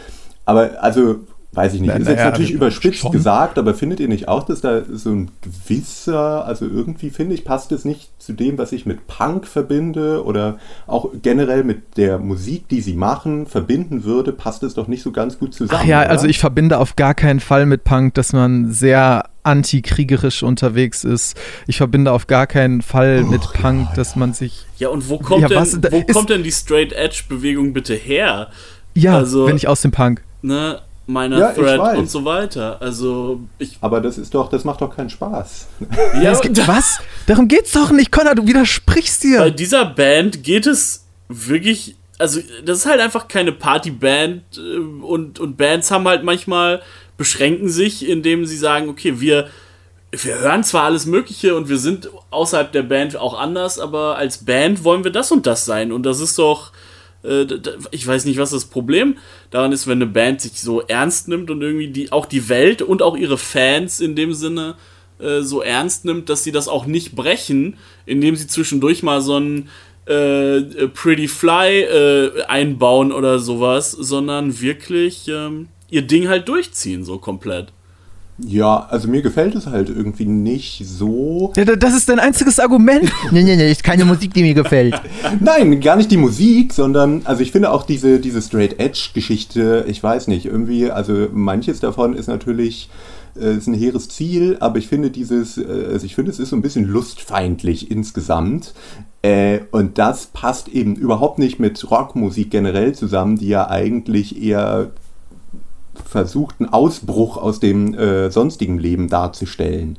Aber also, weiß ich nicht, Na- ist jetzt naja, natürlich überspitzt schon. gesagt, aber findet ihr nicht auch, dass da so ein gewisser, also irgendwie finde ich, passt es nicht zu dem, was ich mit Punk verbinde oder auch generell mit der Musik, die sie machen, verbinden würde, passt es doch nicht so ganz gut zusammen. Ach ja, oder? also ich verbinde auf gar keinen Fall mit Punk, dass man sehr antikriegerisch unterwegs ist. Ich verbinde auf gar keinen Fall mit Punk, dass man sich. Ja, und wo kommt, Ja, denn, wo kommt denn die Straight Edge Bewegung bitte her? Ja, Also- wenn ich aus dem Punk. Ne? Meiner Ja, ich Thread weiß. und so weiter. Also, ich. Aber das ist doch, das macht doch keinen Spaß. <laughs> Ja, Es gibt, was? Darum geht's doch nicht, Connor, du widersprichst bei dir. dieser Band geht es wirklich. Also, das ist halt einfach keine Partyband äh, und, und Bands haben halt manchmal, beschränken sich, indem sie sagen, okay, wir, wir hören zwar alles Mögliche und wir sind außerhalb der Band auch anders, aber als Band wollen wir das und das sein. Und das ist doch, ich weiß nicht, was das Problem daran ist, wenn eine Band sich so ernst nimmt und irgendwie die, auch die Welt und auch ihre Fans in dem Sinne äh, so ernst nimmt, dass sie das auch nicht brechen, indem sie zwischendurch mal so ein äh, Pretty Fly äh, einbauen oder sowas, sondern wirklich ähm, ihr Ding halt durchziehen, so komplett. Ja, also mir gefällt es halt irgendwie nicht so. Ja, das ist dein einziges Argument. <laughs> nee, nee, nee, ist keine Musik, die mir gefällt. <laughs> Nein, gar nicht die Musik, sondern, also ich finde auch diese, diese Straight Edge-Geschichte, ich weiß nicht, irgendwie, also manches davon ist natürlich äh, ist ein hehres Ziel, aber ich finde dieses, äh, also ich finde, es ist so ein bisschen lustfeindlich insgesamt. Äh, und das passt eben überhaupt nicht mit Rockmusik generell zusammen, die ja eigentlich eher versucht, einen Ausbruch aus dem äh, sonstigen Leben darzustellen.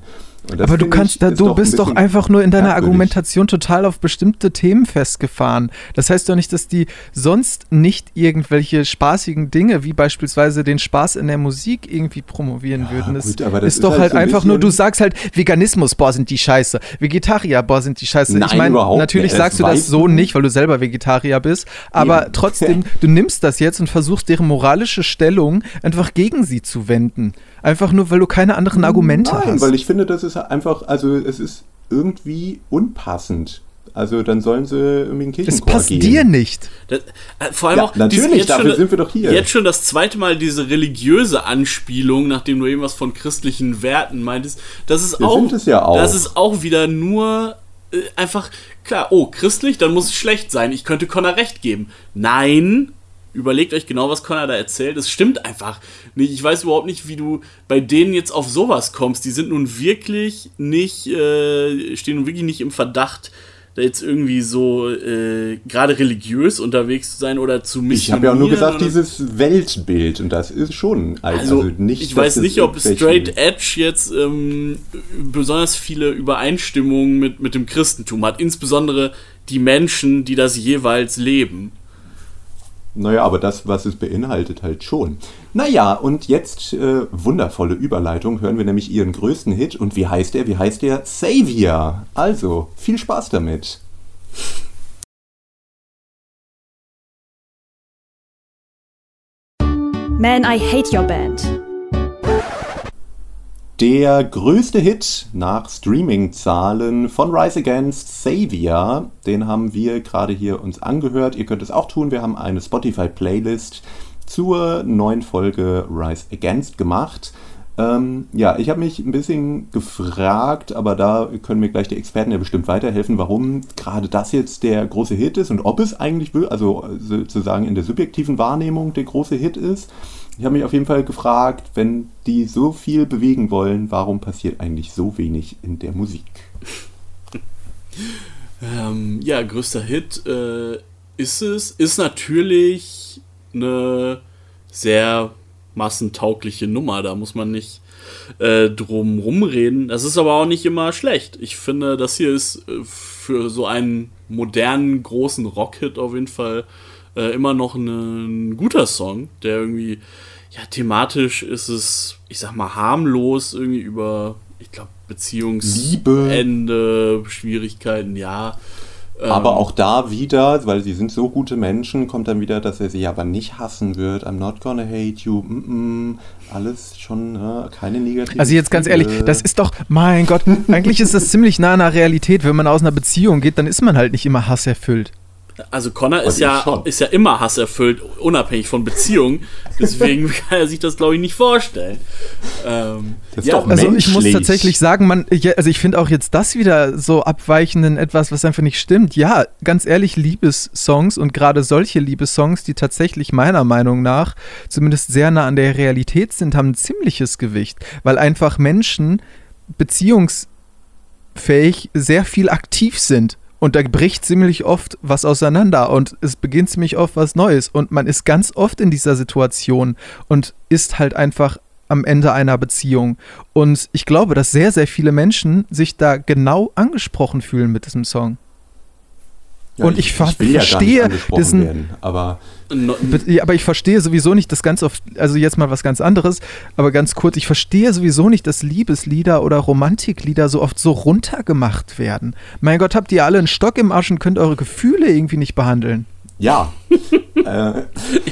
Aber du kannst, da, du bist doch einfach nur in deiner merkwürdig. Argumentation total auf bestimmte Themen festgefahren. Das heißt doch nicht, dass die sonst nicht irgendwelche spaßigen Dinge, wie beispielsweise den Spaß in der Musik irgendwie promovieren ja, würden. Das, gut, das ist, ist doch halt, halt so einfach nur, du sagst halt Veganismus, boah, sind die scheiße. Vegetarier, boah, sind die scheiße. Nein, ich meine, natürlich sagst du das so nicht, weil du selber Vegetarier bist, aber Eben. trotzdem, <laughs> du nimmst das jetzt und versuchst deren moralische Stellung einfach gegen sie zu wenden. Einfach nur, weil du keine anderen Argumente Nein, hast. weil ich finde, das ist einfach, also es ist irgendwie unpassend. Also dann sollen sie irgendwie einen Kirchenchor Das passt gehen. dir nicht. Das, äh, vor allem ja, auch natürlich, dafür schon, sind wir doch hier. Jetzt schon das zweite Mal diese religiöse Anspielung, nachdem du irgendwas von christlichen Werten meintest. Das ist wir auch, sind es ja auch. das ist auch wieder nur äh, einfach klar. Oh, christlich, dann muss es schlecht sein. Ich könnte Connor recht geben. Nein, überlegt euch genau, was Connor da erzählt. Es stimmt einfach nicht. Ich weiß überhaupt nicht, wie du bei denen jetzt auf sowas kommst. Die sind nun wirklich nicht, äh, stehen nun wirklich nicht im Verdacht, da jetzt irgendwie so äh, gerade religiös unterwegs zu sein oder zu missionieren. Ich habe ja auch nur gesagt, dieses Weltbild und das ist schon also, also nicht. Ich weiß nicht, ob Straight Edge jetzt ähm, besonders viele Übereinstimmungen mit, mit dem Christentum hat, insbesondere die Menschen, die das jeweils leben. Naja, aber das, was es beinhaltet, halt schon. Naja, und jetzt äh, wundervolle Überleitung, hören wir nämlich ihren größten Hit. Und wie heißt der? Wie heißt der? Savior. Also, viel Spaß damit. Man, I hate your band. Der größte Hit nach Streaming-Zahlen von Rise Against Savior, den haben wir gerade hier uns angehört. Ihr könnt es auch tun. Wir haben eine Spotify-Playlist zur neuen Folge Rise Against gemacht. Ähm, ja, ich habe mich ein bisschen gefragt, aber da können mir gleich die Experten ja bestimmt weiterhelfen, warum gerade das jetzt der große Hit ist und ob es eigentlich, also sozusagen in der subjektiven Wahrnehmung der große Hit ist. Ich habe mich auf jeden Fall gefragt, wenn die so viel bewegen wollen, warum passiert eigentlich so wenig in der Musik? <laughs> Ähm, ja, größter Hit äh, ist es. Ist natürlich eine sehr massentaugliche Nummer. Da muss man nicht äh, drum rumreden. Das ist aber auch nicht immer schlecht. Ich finde, das hier ist äh, für so einen modernen, großen Rockhit auf jeden Fall äh, immer noch eine, ein guter Song, der irgendwie, ja, thematisch ist es, ich sag mal, harmlos, irgendwie über, ich glaube, Beziehungsende, Schwierigkeiten, ja. Aber ähm, auch da wieder, weil sie sind so gute Menschen, kommt dann wieder, dass er sie aber nicht hassen wird. I'm not gonna hate you. Mm -mm, alles schon ne? keine negative. Also jetzt ganz ehrlich, das ist doch, mein Gott, <laughs> eigentlich ist das ziemlich nah an der Realität. Wenn man aus einer Beziehung geht, dann ist man halt nicht immer hasserfüllt. Also Connor ist ja, ist ja immer hasserfüllt, unabhängig von Beziehungen. Deswegen <laughs> kann er sich das, glaube ich, nicht vorstellen. Ähm, ja, also ich muss tatsächlich sagen, man, also ich finde auch jetzt das wieder so abweichenden etwas, was einfach nicht stimmt. Ja, ganz ehrlich, Liebessongs und gerade solche Liebessongs, die tatsächlich meiner Meinung nach zumindest sehr nah an der Realität sind, haben ein ziemliches Gewicht, weil einfach Menschen beziehungsfähig sehr viel aktiv sind und da bricht ziemlich oft was auseinander und es beginnt ziemlich oft was Neues. Und man ist ganz oft in dieser Situation und ist halt einfach am Ende einer Beziehung. Und ich glaube, dass sehr, sehr viele Menschen sich da genau angesprochen fühlen mit diesem Song. Ja, und ich, ich, ich verstehe ja diesen, werden, aber ja, aber ich verstehe sowieso nicht das ganz oft, also jetzt mal was ganz anderes, aber ganz kurz, ich verstehe sowieso nicht, dass Liebeslieder oder Romantiklieder so oft so runtergemacht werden. Mein Gott, habt ihr alle einen Stock im Arsch und könnt eure Gefühle irgendwie nicht behandeln? Ja. äh, <laughs>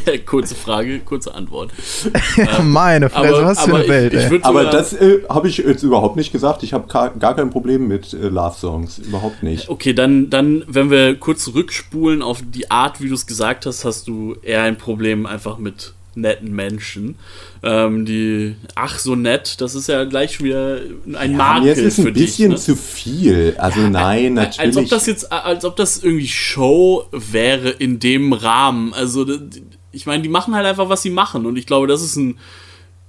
Ja, kurze Frage, kurze Antwort. <laughs> Meine Fresse, was für eine ich- Welt, ich würd aber das äh, habe ich jetzt überhaupt nicht gesagt. Ich habe gar, kein Problem mit äh, Love-Songs. Überhaupt nicht. Okay, dann, dann, wenn wir kurz zurückspulen auf die Art, wie du es gesagt hast, hast du eher ein Problem einfach mit netten Menschen. Ähm, die, ach so nett, das ist ja gleich schon wieder ein Ja, Makel mir ist es ein bisschen dich. Ne? zu viel. Also nein, natürlich. Als ob das jetzt, als ob das irgendwie Show wäre in dem Rahmen. Also, ich meine, die machen halt einfach, was sie machen. Und ich glaube, das ist ein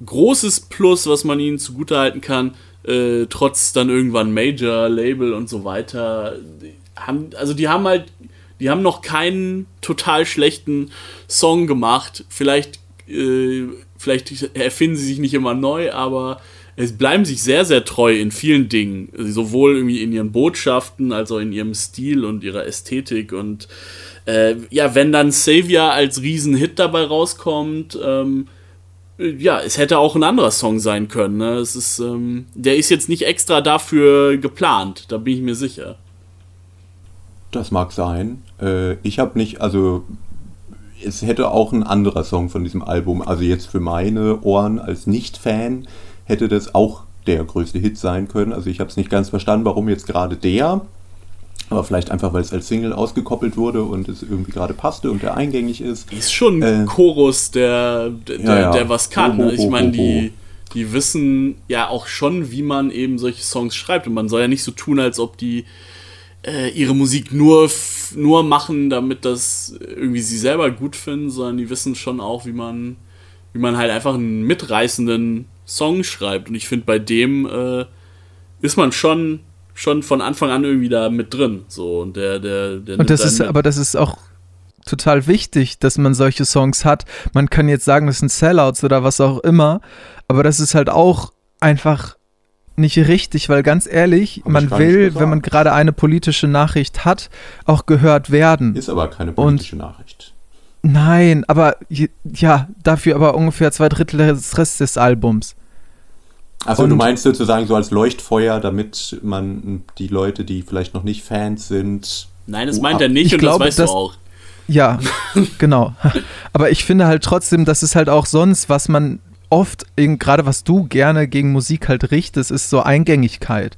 großes Plus, was man ihnen zugutehalten kann, äh, trotz dann irgendwann Major, Label und so weiter. Die Haben, also die haben halt, die haben noch keinen total schlechten Song gemacht. Vielleicht, äh, vielleicht erfinden sie sich nicht immer neu, aber es bleiben sich sehr, sehr treu in vielen Dingen. Sowohl irgendwie in ihren Botschaften als auch in ihrem Stil und ihrer Ästhetik. Und äh, ja, wenn dann Savior als Riesenhit dabei rauskommt, ähm, ja, es hätte auch ein anderer Song sein können. Ne? Es ist, ähm, der ist jetzt nicht extra dafür geplant, da bin ich mir sicher. Das mag sein. Äh, ich habe nicht, also es hätte auch ein anderer Song von diesem Album, also jetzt für meine Ohren als Nicht-Fan, hätte das auch der größte Hit sein können. Also ich habe es nicht ganz verstanden, warum jetzt gerade der. Aber vielleicht einfach, weil es als Single ausgekoppelt wurde und es irgendwie gerade passte und der eingängig ist. Ist schon Äh, ein Chorus, der, der, ja, ja. der was kann. Ho, Ne? Ich meine, ho, die, die wissen ja auch schon, wie man eben solche Songs schreibt. Und man soll ja nicht so tun, als ob die äh, ihre Musik nur, nur machen, damit das irgendwie sie selber gut finden, sondern die wissen schon auch, wie man, wie man halt einfach einen mitreißenden Song schreibt. Und ich finde, bei dem äh, ist man schon, schon von Anfang an irgendwie da mit drin. So, und der, der, der Und das ist, mit. aber das ist auch total wichtig, dass man solche Songs hat. Man kann jetzt sagen, das sind Sellouts oder was auch immer, aber das ist halt auch einfach nicht richtig, weil ganz ehrlich, Hab man will, wenn man gerade eine politische Nachricht hat, auch gehört werden. Ist aber keine politische Nachricht. Nein, aber ja, dafür aber ungefähr zwei Drittel des Rest des Albums. Also du Und- meinst sozusagen so als Leuchtfeuer, damit man die Leute, die vielleicht noch nicht Fans sind. Nein, das Oh, meint ab- er nicht Ich und glaube, das weißt das- du auch. Ja, <laughs> genau. Aber ich finde halt trotzdem, das ist halt auch sonst, was man oft, gerade was du gerne gegen Musik halt richtest, ist so Eingängigkeit.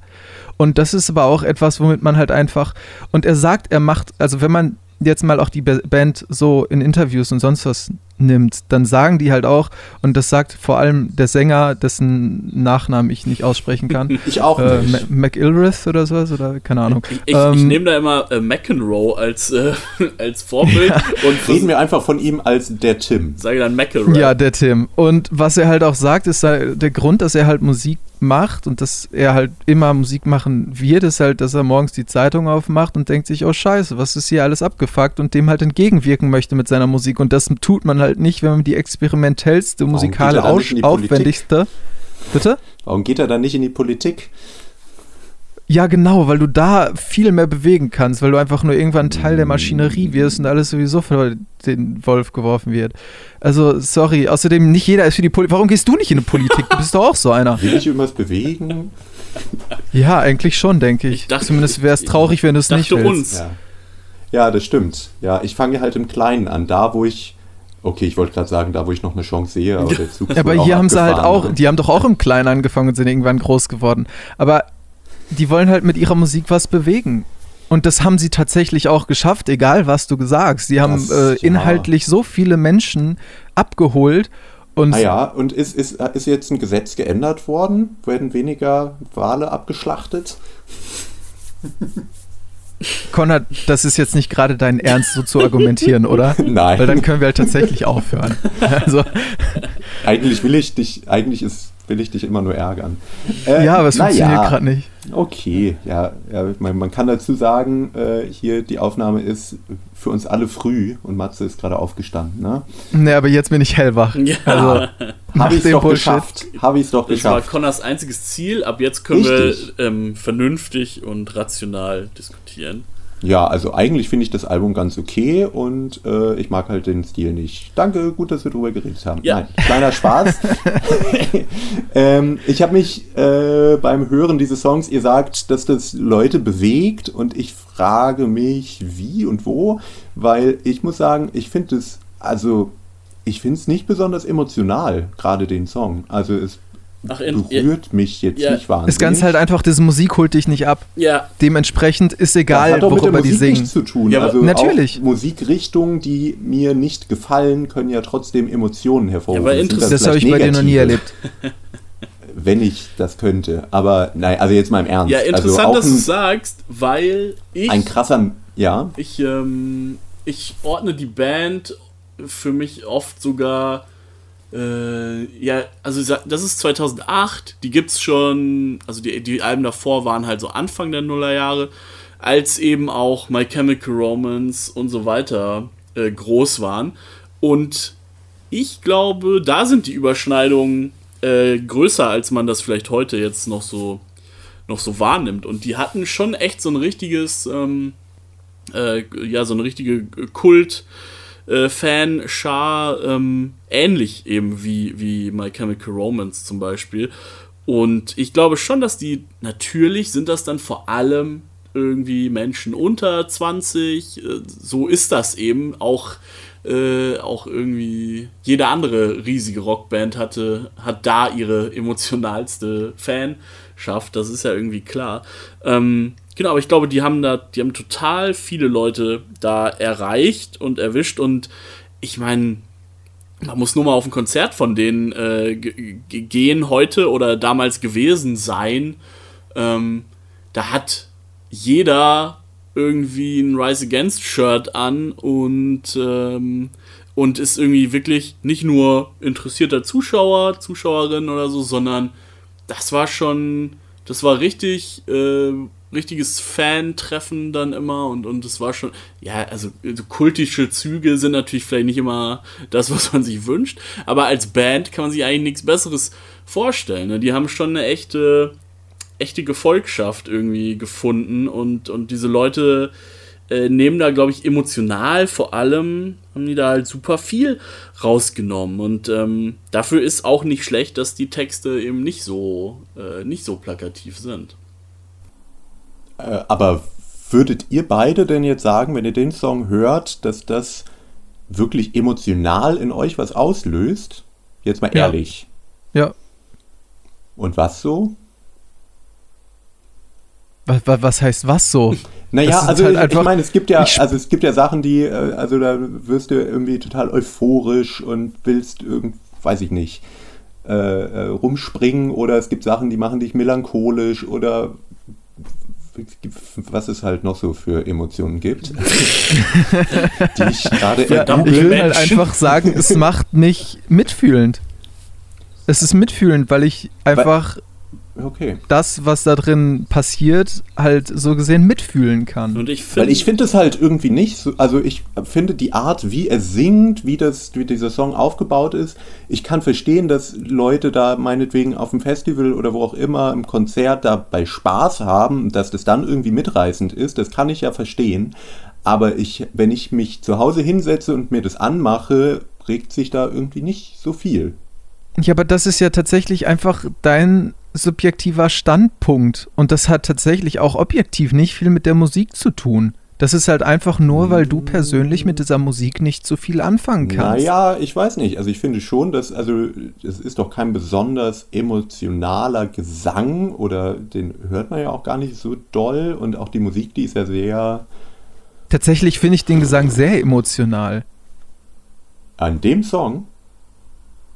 Und das ist aber auch etwas, womit man halt einfach, und er sagt, er macht, also wenn man jetzt mal auch die Ba- Band so in Interviews und sonst was nimmt, dann sagen die halt auch, und das sagt vor allem der Sänger, dessen Nachnamen ich nicht aussprechen kann, <laughs> Ich auch äh, nicht. Ma- McIlrath oder sowas, oder keine Ahnung. Ich, ich, Ähm, ich nehme da immer äh, McEnroe als, äh, <laughs> als Vorbild und Reden wir einfach von ihm als der Tim. sage dann McElroy. Ja, der Tim. Und was er halt auch sagt, ist halt der Grund, dass er halt Musik macht und dass er halt immer Musik machen wird, ist halt, dass er morgens die Zeitung aufmacht und denkt sich, oh scheiße, was ist hier alles abgefuckt und dem halt entgegenwirken möchte mit seiner Musik. Und das tut man halt nicht, wenn man die experimentellste, musikale, aufwendigste. Bitte? Warum geht er dann nicht in die Politik? Ja, genau, weil du da viel mehr bewegen kannst, weil du einfach nur irgendwann Teil der Maschinerie wirst und alles sowieso vor den Wolf geworfen wird. Also, sorry, außerdem nicht jeder ist für die Politik. Warum gehst du nicht in die Politik? Du bist doch auch so einer. <laughs> Will ich irgendwas bewegen? Ja, eigentlich schon, denke ich. Ich dachte- Zumindest wäre es traurig, wenn du es ich nicht willst. uns. Ja. ja, das stimmt. Ja, ich fange halt im Kleinen an. Da, wo ich. Okay, ich wollte gerade sagen, da, wo ich noch eine Chance sehe, aber der Zug ist Ja, aber hier haben sie halt auch, ne? die haben doch auch im Kleinen angefangen und sind irgendwann groß geworden. Aber die wollen halt mit ihrer Musik was bewegen. Und das haben sie tatsächlich auch geschafft, egal was du sagst. Sie haben Das- äh, ja. inhaltlich so viele Menschen abgeholt. Und Ah ja, und ist, ist, ist jetzt ein Gesetz geändert worden? Werden weniger Wale abgeschlachtet? <laughs> Konrad, das ist jetzt nicht gerade dein Ernst, so zu argumentieren, oder? <laughs> Nein. Weil dann können wir halt tatsächlich aufhören. <laughs> Also, Eigentlich will ich dich, eigentlich ist, will ich dich immer nur ärgern. Äh, <laughs> ja, aber es na funktioniert ja, gerade nicht. Okay, ja, ja man, man kann dazu sagen, äh, hier die Aufnahme ist für uns alle früh und Matze ist gerade aufgestanden. Ne? Nee, aber jetzt bin ich hellwach. Ja. Also, Habe ich es doch Bullshit. geschafft. Habe ich es doch Das war geschafft. Connors einziges Ziel. Ab jetzt können Richtig. wir ähm, vernünftig und rational diskutieren. Ja, also eigentlich finde ich das Album ganz okay und äh, ich mag halt den Stil nicht. Danke, gut, dass wir drüber geredet haben. Ja. Nein, kleiner Spaß. <laughs> ähm, ich habe mich äh, beim Hören dieses Songs, ihr sagt, dass das Leute bewegt und ich frage mich, wie und wo, weil ich muss sagen, ich finde es, also ich finde es nicht besonders emotional, gerade den Song. Also es Ach, in, berührt mich jetzt ja. nicht wahnsinnig. Das Ganze halt einfach, diese Musik holt dich nicht ab. ja, Dementsprechend ist Das egal, hat doch mit der worüber die Musik singen. nichts zu tun. Ja, also natürlich. Auch Musikrichtungen, die mir nicht gefallen, können ja trotzdem Emotionen hervorrufen. Ja, aber Sind interess- Das habe ich bei dir noch nie erlebt. <laughs> Wenn ich das könnte. Aber nein, also jetzt mal im Ernst. ja, interessant, also auch dass du sagst, weil ich, ein krasser, ja, ich, ähm, ich ordne die Band für mich oft sogar, äh, ja, also das ist 2008, die gibt's schon, also die, die Alben davor waren halt so Anfang der Nullerjahre, als eben auch My Chemical Romance und so weiter äh, groß waren. Und ich glaube, da sind die Überschneidungen äh, größer, als man das vielleicht heute jetzt noch so, noch so wahrnimmt. Und die hatten schon echt so ein richtiges, ähm, äh, ja, so eine richtige Kult. Äh, Fan-Schar, ähm, ähnlich eben wie, wie My Chemical Romance zum Beispiel. Und ich glaube schon, dass die, natürlich sind das dann vor allem irgendwie Menschen unter 20, äh, so ist das eben, auch, äh, auch irgendwie jede andere riesige Rockband hatte, hat da ihre emotionalste Fanschaft, das ist ja irgendwie klar. Ähm, genau, aber ich glaube, die haben da, die haben total viele Leute da erreicht und erwischt und ich meine, man muss nur mal auf ein Konzert von denen äh, ge- ge- gehen heute oder damals gewesen sein. Ähm, da hat jeder irgendwie ein Rise Against Shirt an und ähm, und ist irgendwie wirklich nicht nur interessierter Zuschauer, Zuschauerin oder so, sondern das war schon, das war richtig, äh, richtiges Fan-Treffen dann immer und und es war schon, ja, also so kultische Züge sind natürlich vielleicht nicht immer das, was man sich wünscht, aber als Band kann man sich eigentlich nichts Besseres vorstellen. Ne? Die haben schon eine echte, echte Gefolgschaft irgendwie gefunden und, und diese Leute äh, nehmen da, glaube ich, emotional vor allem, haben die da halt super viel rausgenommen. Und ähm, dafür ist auch nicht schlecht, dass die Texte eben nicht so, äh, nicht so plakativ sind. Äh, aber würdet ihr beide denn jetzt sagen, wenn ihr den Song hört, dass das wirklich emotional in euch was auslöst? Jetzt mal Ja. ehrlich. Ja. Und was so? Was, was, heißt was so? Naja, also halt ich, einfach- ich meine, es gibt ja, also es gibt ja Sachen, die, äh, also da wirst du irgendwie total euphorisch und willst irgend, weiß ich nicht, äh, äh, rumspringen oder es gibt Sachen, die machen dich melancholisch oder was es halt noch so für Emotionen gibt, <laughs> die ich gerade Verdammt, Ich will halt einfach sagen, es macht mich mitfühlend. Es ist mitfühlend, weil ich einfach Okay. das, was da drin passiert, halt so gesehen mitfühlen kann. Und ich Weil finde. ich finde es halt irgendwie nicht so, also ich finde die Art, wie er singt, wie, das, wie dieser Song aufgebaut ist, ich kann verstehen, dass Leute da meinetwegen auf dem Festival oder wo auch immer im Konzert dabei Spaß haben, dass das dann irgendwie mitreißend ist, das kann ich ja verstehen. Aber ich, wenn ich mich zu Hause hinsetze und mir das anmache, regt sich da irgendwie nicht so viel. Ja, aber das ist ja tatsächlich einfach dein subjektiver Standpunkt. Und das hat tatsächlich auch objektiv nicht viel mit der Musik zu tun. Das ist halt einfach nur, weil du persönlich mit dieser Musik nicht so viel anfangen kannst. Naja, ich weiß nicht. Also ich finde schon, dass, also es ist doch kein besonders emotionaler Gesang oder den hört man ja auch gar nicht so doll und auch die Musik, die ist ja sehr Tatsächlich finde ich den Gesang sehr emotional. an dem Song.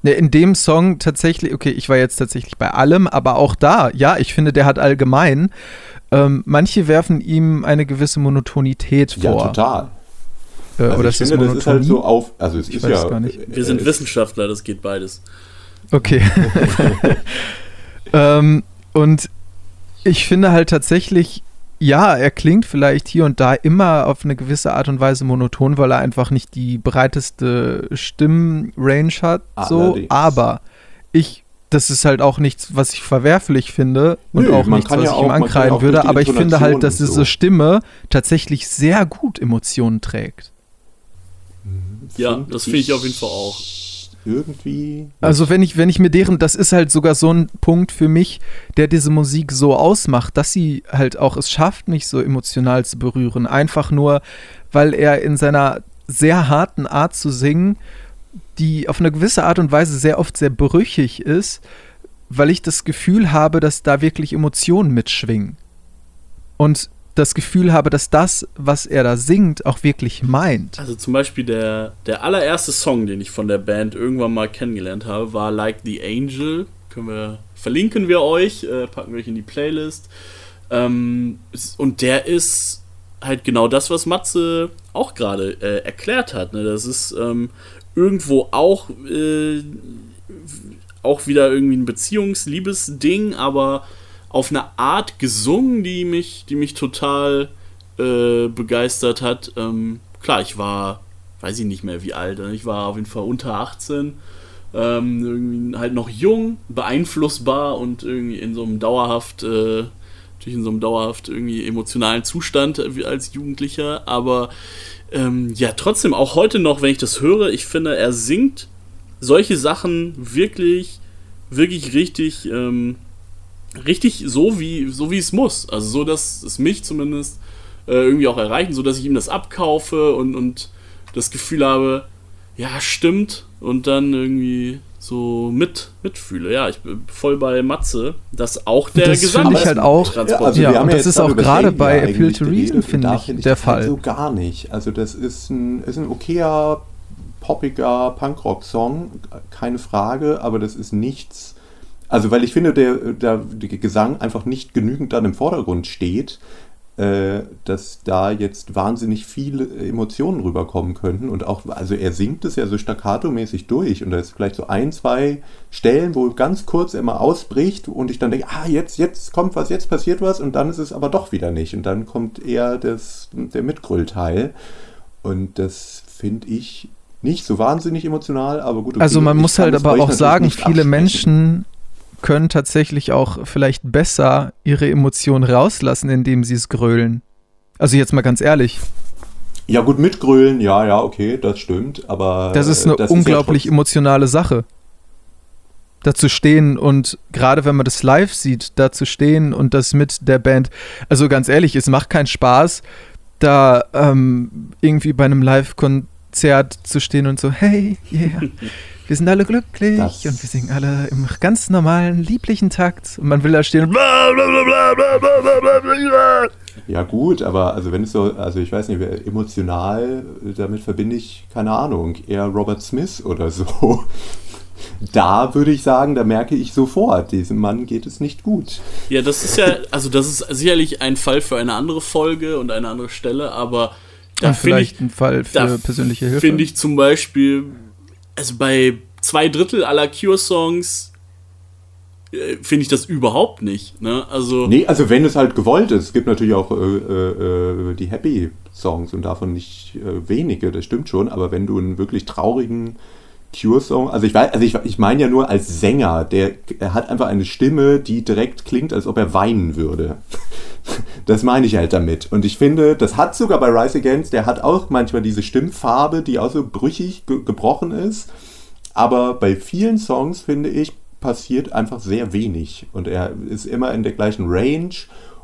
Ne, In dem Song tatsächlich, okay, ich war jetzt tatsächlich bei allem, aber auch da, ja, ich finde, der hat allgemein, ähm, manche werfen ihm eine gewisse Monotonität Ja, vor. total. Äh, Also oder ich finde, das ist halt so auf, also es Ich ist weiß ja. es gar nicht. wir sind äh, Wissenschaftler, das geht beides. Okay. <laughs> ähm, und ich finde halt tatsächlich, ja, er klingt vielleicht hier und da immer auf eine gewisse Art und Weise monoton, weil er einfach nicht die breiteste Stimmrange hat. So, aber ich das ist halt auch nichts, was ich verwerflich finde und Nö, auch nichts, was ja ich auch- ihm ankreiden würde, aber ich finde halt, dass diese so. Stimme tatsächlich sehr gut Emotionen trägt. Ja, Find das finde ich auf jeden Fall auch. Irgendwie. Also wenn ich, wenn ich mir deren, das ist halt sogar so ein Punkt für mich, der diese Musik so ausmacht, dass sie halt auch es schafft, mich so emotional zu berühren. Einfach nur, weil er in seiner sehr harten Art zu singen, die auf eine gewisse Art und Weise sehr oft sehr brüchig ist, weil ich das Gefühl habe, dass da wirklich Emotionen mitschwingen. Und das Gefühl habe, dass das, was er da singt, auch wirklich meint. Also zum Beispiel der, der allererste Song, den ich von der Band irgendwann mal kennengelernt habe, war Like the Angel. Können wir, verlinken wir euch, äh, packen wir euch in die Playlist. Ähm, und der ist halt genau das, was Matze auch gerade äh, erklärt hat. Ne? Das ist ähm, irgendwo auch, äh, auch wieder irgendwie ein Beziehungs-Liebes-Ding, aber auf eine Art gesungen, die mich, die mich total äh, begeistert hat. Ähm, klar, ich war, weiß ich nicht mehr wie alt, ich war auf jeden Fall unter 18. Ähm, irgendwie halt noch jung, beeinflussbar und irgendwie in so einem dauerhaft, äh, natürlich in so einem dauerhaft irgendwie emotionalen Zustand als Jugendlicher, aber ähm, ja, trotzdem auch heute noch, wenn ich das höre, ich finde, er singt solche Sachen wirklich, wirklich richtig, ähm, richtig so wie, so wie es muss. Also so, dass es mich zumindest äh, irgendwie auch erreichen, so dass ich ihm das abkaufe und, und das Gefühl habe, ja, stimmt, und dann irgendwie so mit, mitfühle. Ja, ich bin voll bei Matze, dass auch der das Gesang finde ich halt auch-. Ja, wir haben und das jetzt ist auch gerade bei Appeal to Reason, finde ich, finde der das halt Fall. so gar nicht. Also das ist ein, ist ein okayer, poppiger Punkrock-Song, keine Frage, aber das ist nichts. Also weil ich finde, der, der, der Gesang einfach nicht genügend dann im Vordergrund steht, äh, dass da jetzt wahnsinnig viele Emotionen rüberkommen könnten und auch, also er singt es ja so staccato-mäßig durch und da ist vielleicht so ein, zwei Stellen, wo ganz kurz er mal ausbricht und ich dann denke, ah, jetzt, jetzt kommt was, jetzt passiert was und dann ist es aber doch wieder nicht und dann kommt eher das, der Mitgrüllteil und das finde ich nicht so wahnsinnig emotional, aber gut. okay, Also man muss halt aber auch sagen, viele. Menschen können tatsächlich auch vielleicht besser ihre Emotionen rauslassen, indem sie es grölen. Also jetzt mal ganz ehrlich, Ja gut, mitgrölen, ja, ja, okay, das stimmt, aber... das ist äh, eine das unglaublich ja trotzdem- emotionale Sache. Da zu stehen und gerade wenn man das live sieht, da zu stehen und das mit der Band. Also ganz ehrlich, es macht keinen Spaß, da ähm, irgendwie bei einem Live-Konzert zu stehen und so, hey, yeah, <laughs> Wir sind alle glücklich das und wir singen alle im ganz normalen, lieblichen Takt. Und man will da stehen. Ja, gut, aber also wenn es so, also ich weiß nicht, emotional, damit verbinde ich, keine Ahnung, eher Robert Smith oder so. <laughs> Da würde ich sagen, da merke ich sofort, diesem Mann geht es nicht gut. Ja, das ist ja, also das ist sicherlich ein Fall für eine andere Folge und eine andere Stelle, aber da finde ich. Ein Fall für persönliche Hilfe. Finde ich zum Beispiel also bei zwei Drittel aller Cure-Songs äh, finde ich das überhaupt nicht. Ne? Also Nee, also wenn es halt gewollt ist, es gibt natürlich auch äh, äh, die Happy-Songs und davon nicht äh, wenige, das stimmt schon, aber wenn du einen wirklich traurigen Cure-Song, also ich weiß, also ich, ich meine ja nur als Sänger, der er hat einfach eine Stimme, die direkt klingt, als ob er weinen würde. Das meine ich halt damit. Und ich finde, das hat sogar bei Rise Against, der hat auch manchmal diese Stimmfarbe, die auch so brüchig ge gebrochen ist. Aber bei vielen Songs, finde ich, passiert einfach sehr wenig. Und er ist immer in der gleichen Range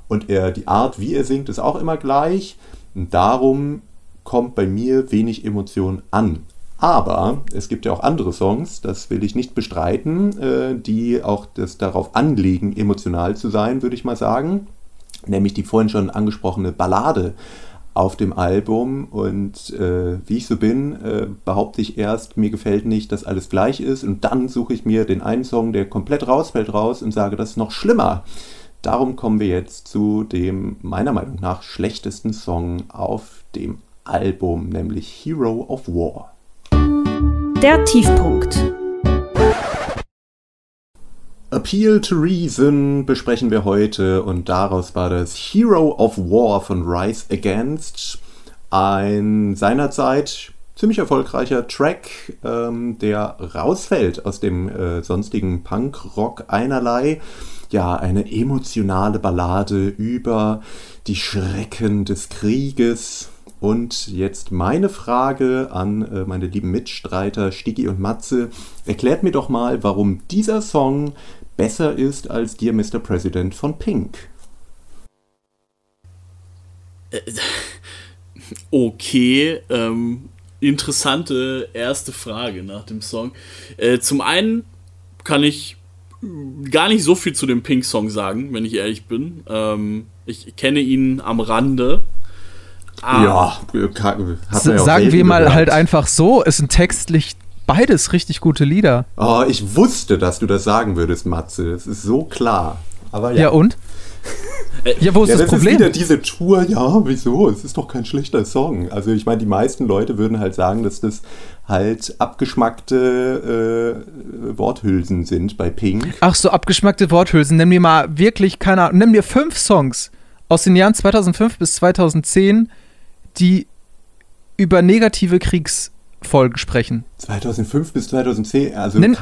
und er, die Art, wie er singt, ist auch immer gleich. Und darum kommt bei mir wenig Emotion an. Aber es gibt ja auch andere Songs, das will ich nicht bestreiten, äh, die auch das darauf anlegen, emotional zu sein, würde ich mal sagen. Nämlich die vorhin schon angesprochene Ballade auf dem Album. Und äh, wie ich so bin, äh, behaupte ich erst, mir gefällt nicht, dass alles gleich ist. Und dann suche ich mir den einen Song, der komplett rausfällt, raus und sage, das ist noch schlimmer. Darum kommen wir jetzt zu dem meiner Meinung nach schlechtesten Song auf dem Album, nämlich Hero of War. Der Tiefpunkt. Appeal to Reason besprechen wir heute und daraus war das Hero of War von Rise Against. Ein seinerzeit ziemlich erfolgreicher Track, ähm, der rausfällt aus dem äh, sonstigen Punk-Rock einerlei. Ja, eine emotionale Ballade über die Schrecken des Krieges. Und jetzt meine Frage an äh, meine lieben Mitstreiter Stigi und Matze. Erklärt mir doch mal, warum dieser Song besser ist als Dear Mr. President von Pink. Okay, ähm, interessante erste Frage nach dem Song. Äh, zum einen kann ich gar nicht so viel zu dem Pink-Song sagen, wenn ich ehrlich bin. Ähm, ich kenne ihn am Rande. ja, hat man ja auch Sagen wir mal gehört. halt einfach so, es sind textlich beides richtig gute Lieder. Oh, ich wusste, dass du das sagen würdest, Matze. Es ist so klar. Aber Ja, und? <laughs> Ja, wo ist Ja, das das Problem? ist wieder diese Tour, ja, wieso? Es ist doch kein schlechter Song. Also ich meine, die meisten Leute würden halt sagen, dass das halt abgeschmackte äh, Worthülsen sind bei Pink. Ach so, abgeschmackte Worthülsen. Nimm mir mal wirklich, keine Ahnung, nimm mir fünf Songs aus den Jahren 2005 bis 2010, die über negative Kriegsfolgen sprechen. 2005 bis 2010, also Nenn,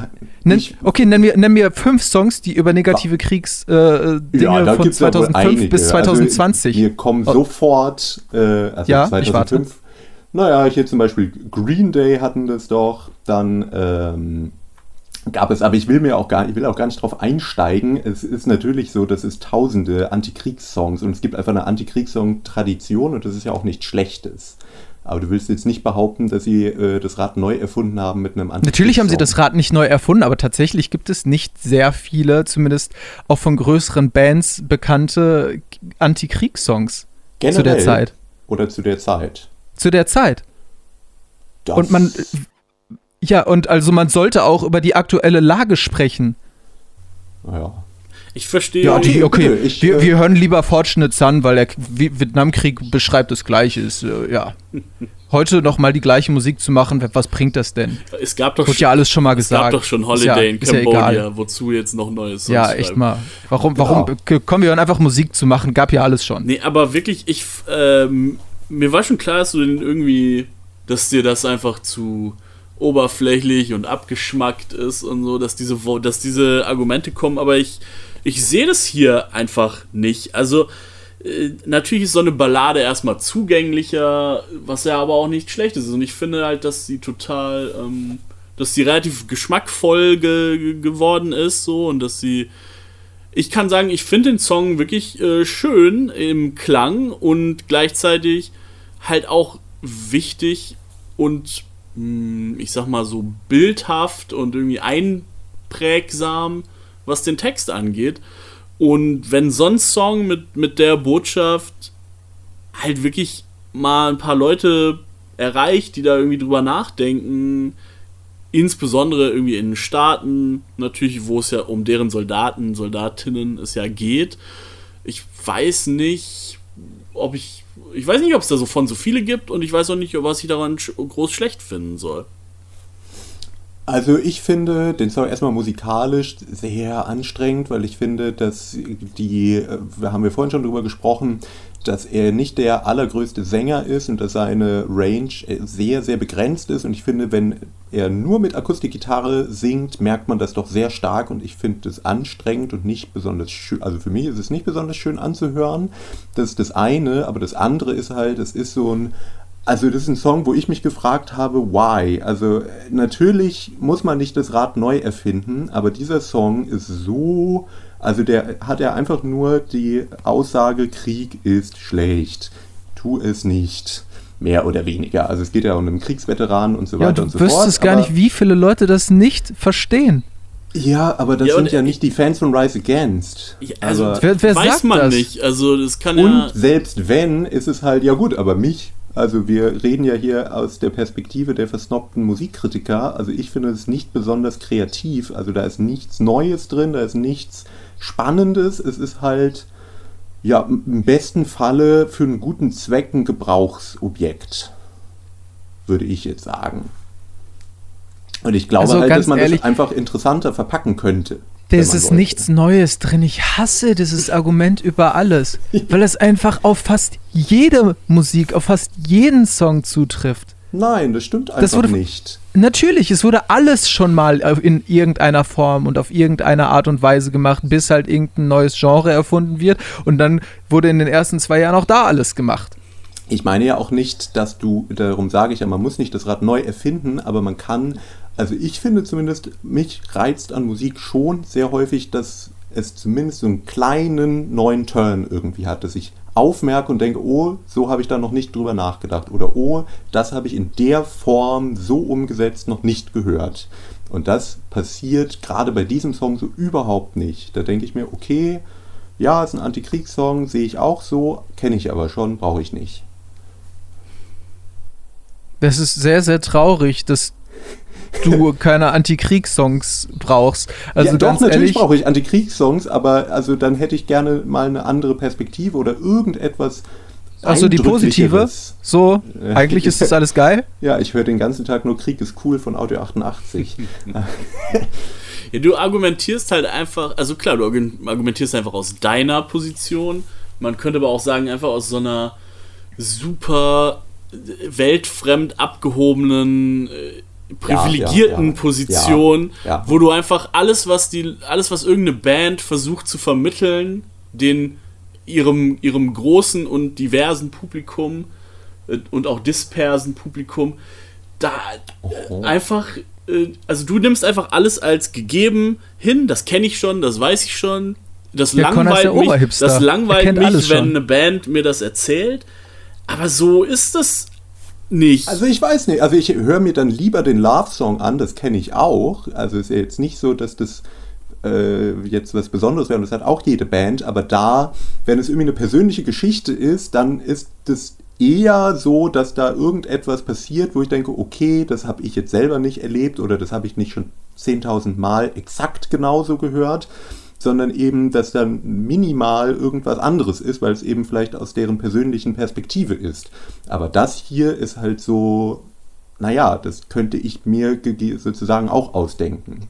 nenn, okay, nenn mir, nenn mir fünf Songs, die über negative Kriegsdinge äh, von gibt's ja wohl 2005 einige. bis 2020. Also, mir kommen Oh. sofort, äh, also Ja, ich 2005. Naja, hier zum Beispiel Green Day hatten das doch. Dann ähm, gab es, aber ich will mir auch gar, ich will auch gar nicht drauf einsteigen. Es ist natürlich so, dass es tausende Antikriegssongs und es gibt einfach eine Antikriegssong-Tradition und das ist ja auch nichts Schlechtes. Aber du willst jetzt nicht behaupten, dass sie äh, das Rad neu erfunden haben mit einem Natürlich haben sie das. Rad nicht neu erfunden, aber tatsächlich gibt es nicht sehr viele, zumindest auch von größeren Bands bekannte Antikriegssongs zu der Zeit. Oder zu der Zeit. Zu der Zeit. Das- Und man, ja, und also man sollte auch über die aktuelle Lage sprechen. Naja. Ich verstehe. Ja, die, okay. bitte, ich, wir, äh, wir hören lieber Fortunate Son, weil der Vietnamkrieg beschreibt das Gleiche. Ist, äh, ja. <laughs> Heute nochmal die gleiche Musik zu machen, was bringt das denn? es gab doch Wurde ja alles schon mal es gab gesagt. doch schon Ist Holiday ja, in ja Cambodia, egal. wozu jetzt noch neues Ja, echt mal. Warum, warum, k- kommen wir hören einfach Musik zu machen? Gab ja alles schon. Nee, aber wirklich, ich, ähm, mir war schon klar, dass du den irgendwie, dass dir das einfach zu oberflächlich und abgeschmackt ist und so, dass diese, Wo- dass diese Argumente kommen, aber ich, ich sehe das hier einfach nicht. Also, äh, natürlich ist so eine Ballade erstmal zugänglicher, was ja aber auch nicht schlecht ist. Und ich finde halt, dass sie total, ähm, dass sie relativ geschmackvoll ge geworden ist, so, und dass sie ich kann sagen, ich finde den Song wirklich äh, schön im Klang und gleichzeitig halt auch wichtig und mh, ich sag mal so bildhaft und irgendwie einprägsam, was den Text angeht. Und wenn so ein Song mit, mit der Botschaft halt wirklich mal ein paar Leute erreicht, die da irgendwie drüber nachdenken, insbesondere irgendwie in Staaten, natürlich, wo es ja um deren Soldaten, Soldatinnen es ja geht. Ich weiß nicht, ob ich. Ich weiß nicht, ob es da so von so viele gibt und ich weiß auch nicht, was ich daran groß schlecht finden soll. Also ich finde den Song erstmal musikalisch sehr anstrengend, weil ich finde, dass die, äh, wir haben wir vorhin schon drüber gesprochen, dass er nicht der allergrößte Sänger ist und dass seine Range äh, sehr, sehr begrenzt ist. Und ich finde, wenn er nur mit Akustikgitarre singt, merkt man das doch sehr stark und ich finde es anstrengend und nicht besonders schön. Also für mich ist es nicht besonders schön anzuhören. Das ist das eine, aber das andere ist halt, es ist so ein also das ist ein Song, wo ich mich gefragt habe, why? Also äh, natürlich muss man nicht das Rad neu erfinden, aber dieser Song ist so, also der hat ja einfach nur die Aussage, Krieg ist schlecht. Tu es nicht. Mehr oder weniger. Also es geht ja um einen Kriegsveteran und so Ja, weiter du und so wüsstest fort. gar aber- nicht, wie viele Leute das nicht verstehen. Ja, aber das Ja, und sind ja nicht die Fans von Rise Against. Ja, also, aber, Wer- wer weiß sagt man das? nicht. Also das kann Und ja. selbst wenn, ist es halt, ja gut, aber mich, also wir reden ja hier aus der Perspektive der versnobten Musikkritiker, also ich finde es nicht besonders kreativ, also da ist nichts Neues drin, da ist nichts Spannendes, es ist halt, ja, im besten Falle für einen guten Zweck ein Gebrauchsobjekt, würde ich jetzt sagen. Und ich glaube Also halt, dass man ehrlich- das einfach interessanter verpacken könnte. Das man ist nichts Neues drin. Ich hasse dieses Argument über alles, <laughs> weil es einfach auf fast jede Musik, auf fast jeden Song zutrifft. Nein, das stimmt einfach wurde- nicht. Natürlich, es wurde alles schon mal in irgendeiner Form und auf irgendeine Art und Weise gemacht, bis halt irgendein neues Genre erfunden wird. Und dann wurde in den ersten zwei Jahren auch da alles gemacht. Ich meine ja auch nicht, dass du, darum sage ich ja, man muss nicht das Rad neu erfinden, aber man kann, also ich finde zumindest, mich reizt an Musik schon sehr häufig, dass es zumindest so einen kleinen neuen Turn irgendwie hat, dass ich aufmerke und denke, oh, so habe ich da noch nicht drüber nachgedacht oder oh, das habe ich in der Form so umgesetzt noch nicht gehört. Und das passiert gerade bei diesem Song so überhaupt nicht. Da denke ich mir, okay, ja, ist ein Antikriegssong, sehe ich auch so, kenne ich aber schon, brauche ich nicht. Das ist sehr, sehr traurig, dass du keine Antikriegssongs brauchst. Also ja, doch, ganz natürlich brauche ich Antikriegssongs, aber also dann hätte ich gerne mal eine andere Perspektive oder irgendetwas. also die positive, so, Ja. eigentlich ist das alles geil. <laughs> Ja, ich höre den ganzen Tag nur Krieg ist cool von Audio 88. <laughs> <laughs> Ja, du argumentierst halt einfach, also klar, du argu- argumentierst einfach aus deiner Position. Man könnte aber auch sagen, einfach aus so einer super äh, weltfremd abgehobenen, äh, privilegierten ja, ja. Position, Ja, ja. wo du einfach alles, was die, alles, was irgendeine Band versucht zu vermitteln, den ihrem, ihrem großen und diversen Publikum äh, und auch dispersen Publikum, da äh, einfach, äh, also du nimmst einfach alles als gegeben hin, das kenne ich schon, das weiß ich schon. Das ist langweilt mich, das langweilt mich wenn schon. eine Band mir das erzählt. Aber so ist es nicht. Also ich weiß nicht, also ich höre mir dann lieber den Love-Song an, das kenne ich auch. Also ist ja jetzt nicht so, dass das äh, jetzt was Besonderes wäre, und das hat auch jede Band, aber da, wenn es irgendwie eine persönliche Geschichte ist, dann ist das eher so, dass da irgendetwas passiert, wo ich denke, okay, das habe ich jetzt selber nicht erlebt oder das habe ich nicht schon 10.000 Mal exakt genauso gehört, sondern eben, dass dann minimal irgendwas anderes ist, weil es eben vielleicht aus deren persönlichen Perspektive ist. Aber das hier ist halt so, naja, das könnte ich mir sozusagen auch ausdenken.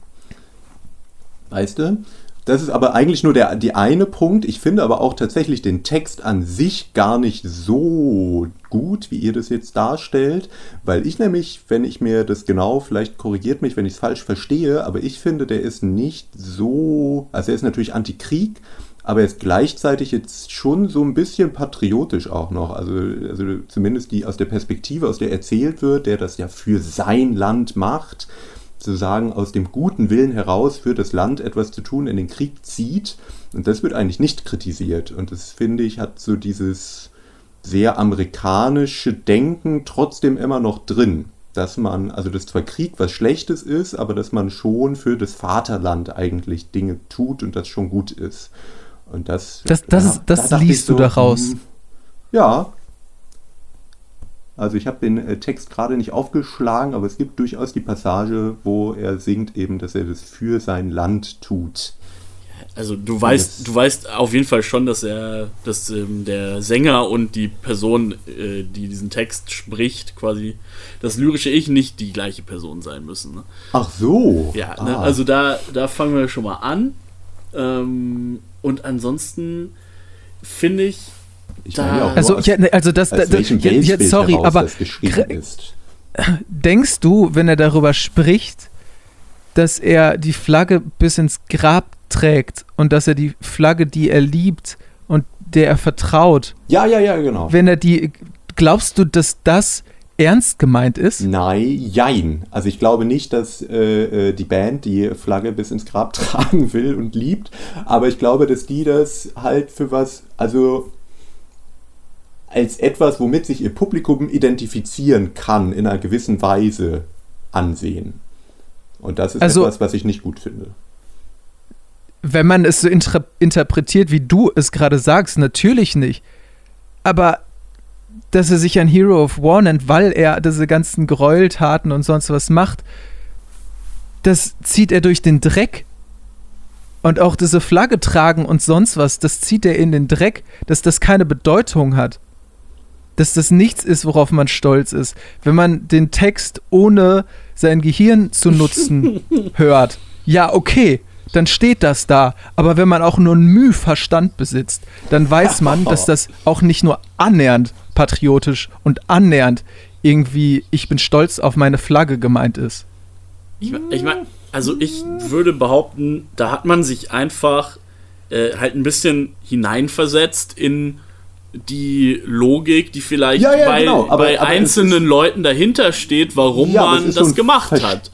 Weißt du? Das ist aber eigentlich nur der die eine Punkt. Ich finde aber auch tatsächlich den Text an sich gar nicht so gut, wie ihr das jetzt darstellt, weil ich nämlich, wenn ich mir das genau, vielleicht korrigiert mich, wenn ich es falsch verstehe, aber ich finde, der ist nicht so, also er ist natürlich Antikrieg, aber er ist gleichzeitig jetzt schon so ein bisschen patriotisch auch noch. Also, also zumindest die aus der Perspektive, aus der erzählt wird, der das ja für sein Land macht sozusagen aus dem guten Willen heraus für das Land etwas zu tun, in den Krieg zieht. Und das wird eigentlich nicht kritisiert. Und das finde ich hat so dieses sehr amerikanische Denken trotzdem immer noch drin. Dass man, also dass zwar Krieg was Schlechtes ist, aber dass man schon für das Vaterland eigentlich Dinge tut und das schon gut ist. Und das, Das- das ist- das da liest ich du daraus. hm, Ja. Also ich habe den äh, Text gerade nicht aufgeschlagen, aber es gibt durchaus die Passage, wo er singt eben, dass er das für sein Land tut. Also du weißt, du weißt auf jeden Fall schon, dass er, dass ähm, der Sänger und die Person, äh, die diesen Text spricht, quasi das lyrische Ich nicht die gleiche Person sein müssen. Ne? Ach so. Ja, ne? Ah. also da, da fangen wir schon mal an. Ähm, und ansonsten finde ich, ich da- meine ja auch Also, aus, ja, ne, also das, aus das, ja, sorry, heraus aber denkst du, wenn er darüber spricht, dass er die Flagge bis ins Grab trägt und dass er die Flagge, die er liebt und der er vertraut, Ja, ja, ja, genau. wenn er die, glaubst du, dass das ernst gemeint ist? Nein, jein. Also ich glaube nicht, dass äh, äh, die Band die Flagge bis ins Grab <laughs> tragen will und liebt, aber ich glaube, dass die das halt für was, also als etwas, womit sich ihr Publikum identifizieren kann, in einer gewissen Weise ansehen. Und das ist Also- etwas, was ich nicht gut finde. Wenn man es so intra- interpretiert, wie du es gerade sagst, natürlich nicht. Aber dass er sich ein Hero of War nennt, weil er diese ganzen Gräueltaten und sonst was macht, das zieht er durch den Dreck. Und auch diese Flagge tragen und sonst was, das zieht er in den Dreck, dass das keine Bedeutung hat. Dass das nichts ist, worauf man stolz ist. Wenn man den Text ohne sein Gehirn zu nutzen <laughs> hört, ja, okay, dann steht das da. Aber wenn man auch nur ein Müh Verstand besitzt, dann weiß man, dass <laughs> das auch nicht nur annähernd patriotisch und annähernd irgendwie ich bin stolz auf meine Flagge gemeint ist. Ich, ich meine, also ich würde behaupten, da hat man sich einfach äh, halt ein bisschen hineinversetzt in die Logik, die vielleicht Ja, ja, bei, genau, aber- bei aber einzelnen Leuten dahinter steht, warum Ja, man ist das ein gemacht Versch- hat.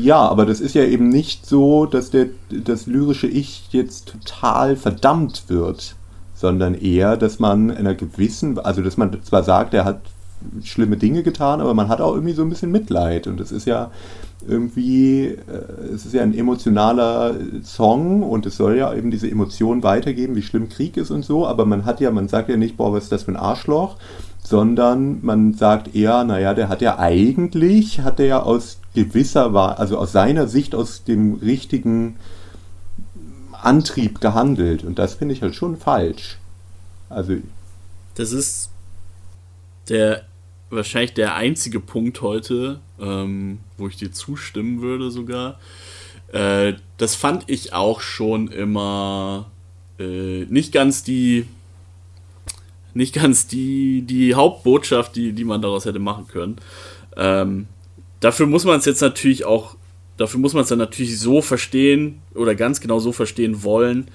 Ja, aber das ist ja eben nicht so, dass der, das lyrische Ich jetzt total verdammt wird, sondern eher, dass man in einer gewissen, also dass man zwar sagt, er hat schlimme Dinge getan, aber man hat auch irgendwie so ein bisschen Mitleid. Und es ist ja irgendwie, äh, es ist ja ein emotionaler Song und es soll ja eben diese Emotionen weitergeben, wie schlimm Krieg ist und so, aber man hat ja, man sagt ja nicht, boah, was ist das für ein Arschloch, sondern man sagt eher, naja, der hat ja eigentlich, hat er ja aus gewisser, also aus seiner Sicht, aus dem richtigen Antrieb gehandelt. Und das finde ich halt schon falsch. Also, Das ist der wahrscheinlich der einzige Punkt heute, ähm, wo ich dir zustimmen würde sogar. Äh, das fand ich auch schon immer äh, nicht ganz die nicht ganz die, die Hauptbotschaft, die, die man daraus hätte machen können. Ähm, dafür muss man es jetzt natürlich auch, dafür muss man es dann natürlich so verstehen oder ganz genau so verstehen wollen,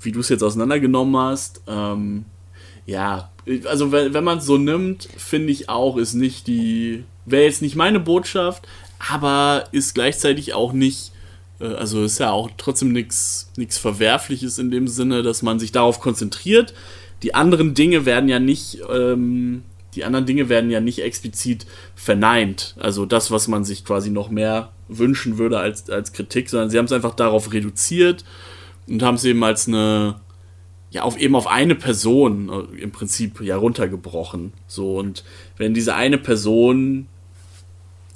wie du es jetzt auseinandergenommen hast. Ähm, ja, also wenn, wenn man es so nimmt, finde ich auch, ist nicht die, wäre jetzt nicht meine Botschaft, aber ist gleichzeitig auch nicht, äh, also ist ja auch trotzdem nichts Verwerfliches in dem Sinne, dass man sich darauf konzentriert. Die anderen Dinge werden ja nicht, ähm, die anderen Dinge werden ja nicht explizit verneint. Also das, was man sich quasi noch mehr wünschen würde als, als Kritik, sondern sie haben es einfach darauf reduziert und haben es eben als eine, ja, auf eben auf eine Person äh, im Prinzip ja runtergebrochen. So, und wenn diese eine Person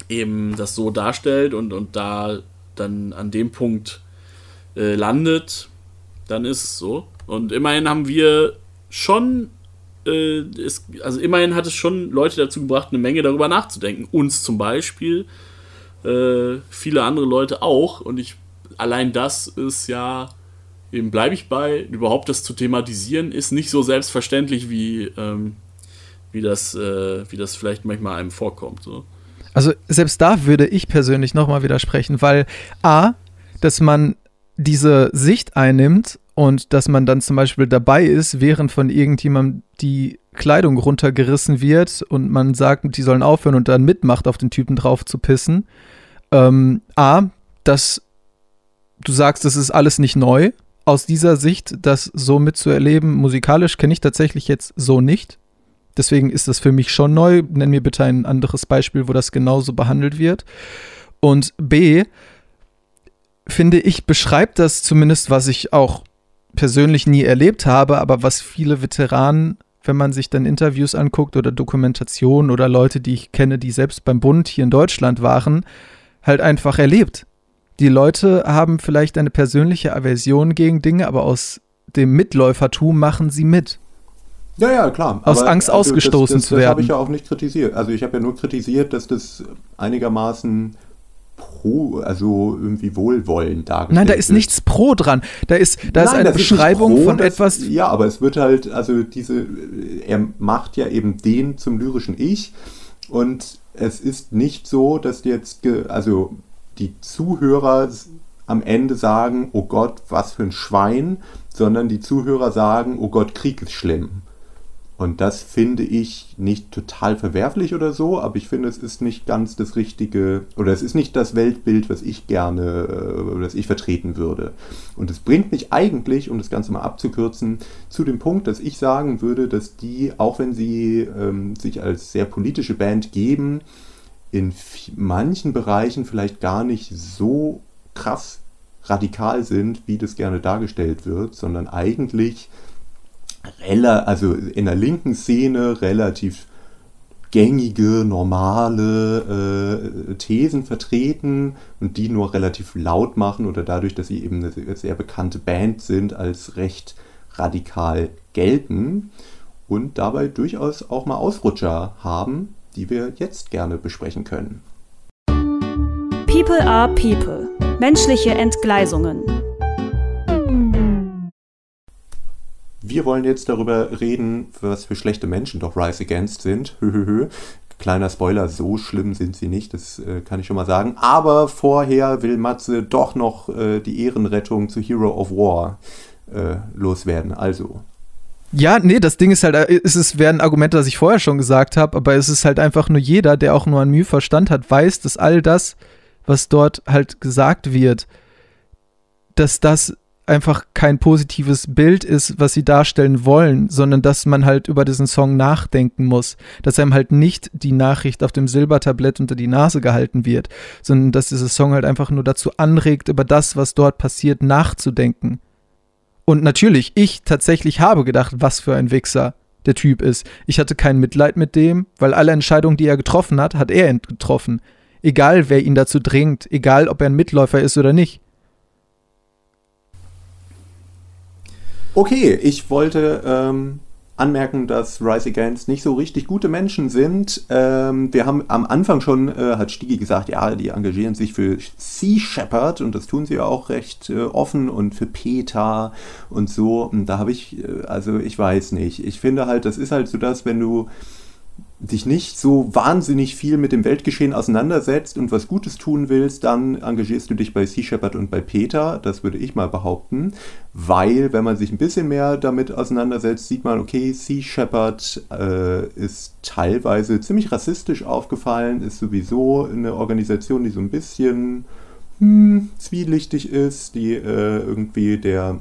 eben das so darstellt und, und da dann an dem Punkt äh, landet, dann ist es so. Und immerhin haben wir schon, äh, es, also immerhin hat es schon Leute dazu gebracht, eine Menge darüber nachzudenken. Uns zum Beispiel, äh, viele andere Leute auch. Und ich, allein das ist ja, eben bleibe ich bei, überhaupt das zu thematisieren, ist nicht so selbstverständlich, wie, ähm, wie, das, äh, wie das vielleicht manchmal einem vorkommt. So. Also selbst da würde ich persönlich nochmal widersprechen, weil A, dass man diese Sicht einnimmt und dass man dann zum Beispiel dabei ist, während von irgendjemandem die Kleidung runtergerissen wird und man sagt, die sollen aufhören und dann mitmacht, auf den Typen drauf zu pissen. Ähm, A, dass du sagst, das ist alles nicht neu. Aus dieser Sicht, das so mitzuerleben, musikalisch kenne ich tatsächlich jetzt so nicht. Deswegen ist das für mich schon neu. Nenn mir bitte ein anderes Beispiel, wo das genauso behandelt wird. Und B, finde ich, beschreibt das zumindest, was ich auch persönlich nie erlebt habe, aber was viele Veteranen, wenn man sich dann Interviews anguckt oder Dokumentationen oder Leute, die ich kenne, die selbst beim Bund hier in Deutschland waren, halt einfach erlebt. Die Leute haben vielleicht eine persönliche Aversion gegen Dinge, aber aus dem Mitläufertum machen sie mit. Ja, ja, klar. Aus Angst ausgestoßen das, das, zu Das habe werden. ich ja auch nicht kritisiert. Also ich habe ja nur kritisiert, dass das einigermaßen pro, also irgendwie wohlwollend dargestellt Nein, da ist nichts pro dran. Da ist, da ist Nein, eine das nicht Beschreibung pro, von das, etwas. Ja, aber es wird halt, also diese, er macht ja eben den zum lyrischen Ich und es ist nicht so, dass jetzt, also die Zuhörer am Ende sagen, oh Gott, was für ein Schwein, sondern die Zuhörer sagen, oh Gott, Krieg ist schlimm. Und das finde ich nicht total verwerflich oder so, aber ich finde, es ist nicht ganz das richtige, oder es ist nicht das Weltbild, was ich gerne, äh, was ich vertreten würde. Und es bringt mich eigentlich, um das Ganze mal abzukürzen, zu dem Punkt, dass ich sagen würde, dass die, auch wenn sie ähm, sich als sehr politische Band geben, in manchen Bereichen vielleicht gar nicht so krass radikal sind, wie das gerne dargestellt wird, sondern eigentlich also in der linken Szene relativ gängige, normale äh, Thesen vertreten und die nur relativ laut machen oder dadurch, dass sie eben eine sehr bekannte Band sind, als recht radikal gelten und dabei durchaus auch mal Ausrutscher haben, die wir jetzt gerne besprechen können. People are People. Menschliche Entgleisungen. Wir wollen jetzt darüber reden, was für schlechte Menschen doch Rise Against sind. Höhöhö. <laughs> Kleiner Spoiler, so schlimm sind sie nicht, das äh, kann ich schon mal sagen. Aber vorher will Matze doch noch äh, die Ehrenrettung zu Hero of War äh, loswerden. Also. Ja, nee, das Ding ist halt, äh, es ist, wäre ein Argument, das ich vorher schon gesagt habe, aber es ist halt einfach nur jeder, der auch nur ein Mühe Verstand hat, weiß, dass all das, was dort halt gesagt wird, dass das einfach kein positives Bild ist, was sie darstellen wollen, sondern dass man halt über diesen Song nachdenken muss, dass einem halt nicht die Nachricht auf dem Silbertablett unter die Nase gehalten wird, sondern dass dieser Song halt einfach nur dazu anregt, über das, was dort passiert, nachzudenken. Und natürlich, ich tatsächlich habe gedacht, was für ein Wichser der Typ ist. Ich hatte kein Mitleid mit dem, weil alle Entscheidungen, die er getroffen hat, hat er getroffen. Egal, wer ihn dazu drängt, egal, ob er ein Mitläufer ist oder nicht. Okay, ich wollte ähm, anmerken, dass Rise Against nicht so richtig gute Menschen sind. Ähm, wir haben am Anfang schon, äh, hat Stigi gesagt, ja, die engagieren sich für Sea Shepherd und das tun sie ja auch recht äh, offen und für Peter und so. Und da habe ich, äh, also ich weiß nicht. Ich finde halt, das ist halt so das, wenn du dich nicht so wahnsinnig viel mit dem Weltgeschehen auseinandersetzt und was Gutes tun willst, dann engagierst du dich bei Sea Shepherd und bei Peter, das würde ich mal behaupten, weil wenn man sich ein bisschen mehr damit auseinandersetzt, sieht man, okay, Sea Shepherd äh, ist teilweise ziemlich rassistisch aufgefallen, ist sowieso eine Organisation, die so ein bisschen hm, zwielichtig ist, die äh, irgendwie der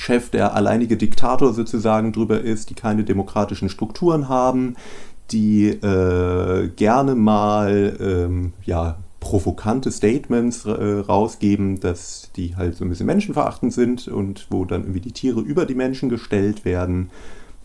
Chef, der alleinige Diktator sozusagen drüber ist, die keine demokratischen Strukturen haben, die äh, gerne mal ähm, ja, provokante Statements äh, rausgeben, dass die halt so ein bisschen menschenverachtend sind und wo dann irgendwie die Tiere über die Menschen gestellt werden.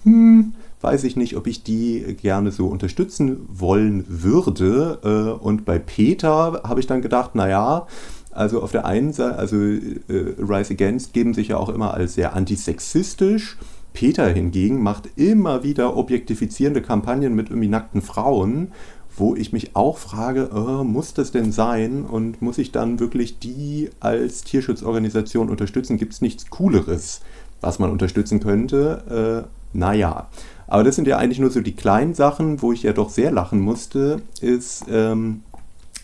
Hm, weiß ich nicht, ob ich die gerne so unterstützen wollen würde. Äh, und bei Peter habe ich dann gedacht, naja, also auf der einen Seite, also äh, Rise Against geben sich ja auch immer als sehr antisexistisch Peter hingegen macht immer wieder objektifizierende Kampagnen mit irgendwie nackten Frauen, wo ich mich auch frage, äh, muss das denn sein und muss ich dann wirklich die als Tierschutzorganisation unterstützen? Gibt es nichts Cooleres, was man unterstützen könnte? Äh, naja, aber das sind ja eigentlich nur so die kleinen Sachen, wo ich ja doch sehr lachen musste, ist... Ähm,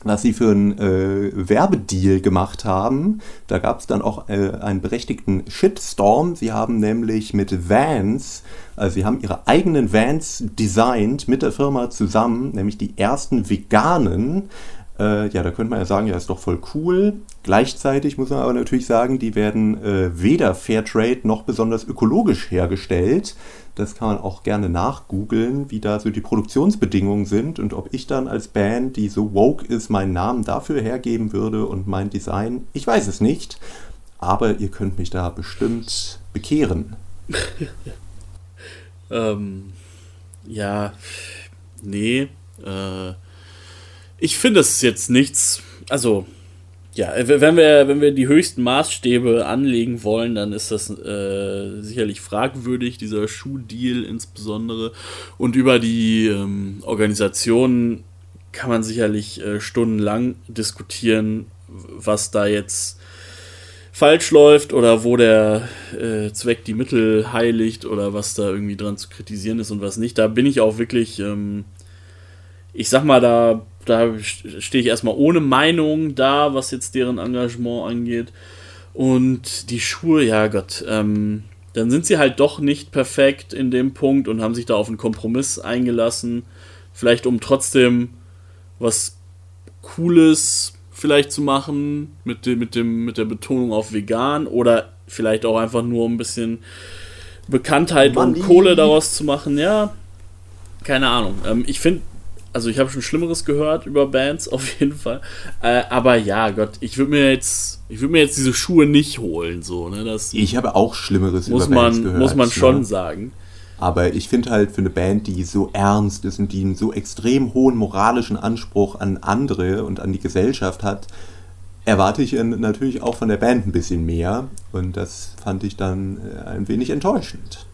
was sie für einen äh, Werbedeal gemacht haben. Da gab es dann auch äh, einen berechtigten Shitstorm. Sie haben nämlich mit Vans, also sie haben ihre eigenen Vans designt mit der Firma zusammen, nämlich die ersten veganen. Äh, ja, da könnte man ja sagen, ja, ist doch voll cool. Gleichzeitig muss man aber natürlich sagen, die werden äh, weder Fairtrade noch besonders ökologisch hergestellt. Das kann man auch gerne nachgoogeln, wie da so die Produktionsbedingungen sind und ob ich dann als Band, die so woke ist, meinen Namen dafür hergeben würde und mein Design. Ich weiß es nicht, aber ihr könnt mich da bestimmt bekehren. <laughs> ähm, ja, nee. Äh, ich finde es jetzt nichts. Also, ja, wenn wir, wenn wir die höchsten Maßstäbe anlegen wollen, dann ist das äh, sicherlich fragwürdig, dieser Schuhdeal insbesondere. Und über die ähm, Organisation kann man sicherlich äh, stundenlang diskutieren, was da jetzt falsch läuft oder wo der äh, Zweck die Mittel heiligt oder was da irgendwie dran zu kritisieren ist und was nicht. Da bin ich auch wirklich, ähm, ich sag mal, da da stehe ich erstmal ohne Meinung da, was jetzt deren Engagement angeht. Und die Schuhe, ja Gott, ähm, dann sind sie halt doch nicht perfekt in dem Punkt und haben sich da auf einen Kompromiss eingelassen. Vielleicht um trotzdem was Cooles vielleicht zu machen, mit, dem, mit, dem, mit der Betonung auf vegan oder vielleicht auch einfach nur ein bisschen Bekanntheit Money. und Kohle daraus zu machen. Ja, keine Ahnung. Ähm, ich finde also ich habe schon Schlimmeres gehört über Bands, <laughs> auf jeden Fall. Äh, aber ja, Gott, ich würde mir jetzt, ich würde mir jetzt diese Schuhe nicht holen, so, ne? Das ich habe auch Schlimmeres muss über man, Bands gehört. Muss man ne? schon sagen. Aber ich finde halt für eine Band, die so ernst ist und die einen so extrem hohen moralischen Anspruch an andere und an die Gesellschaft hat, erwarte ich natürlich auch von der Band ein bisschen mehr. Und das fand ich dann äh, ein wenig enttäuschend.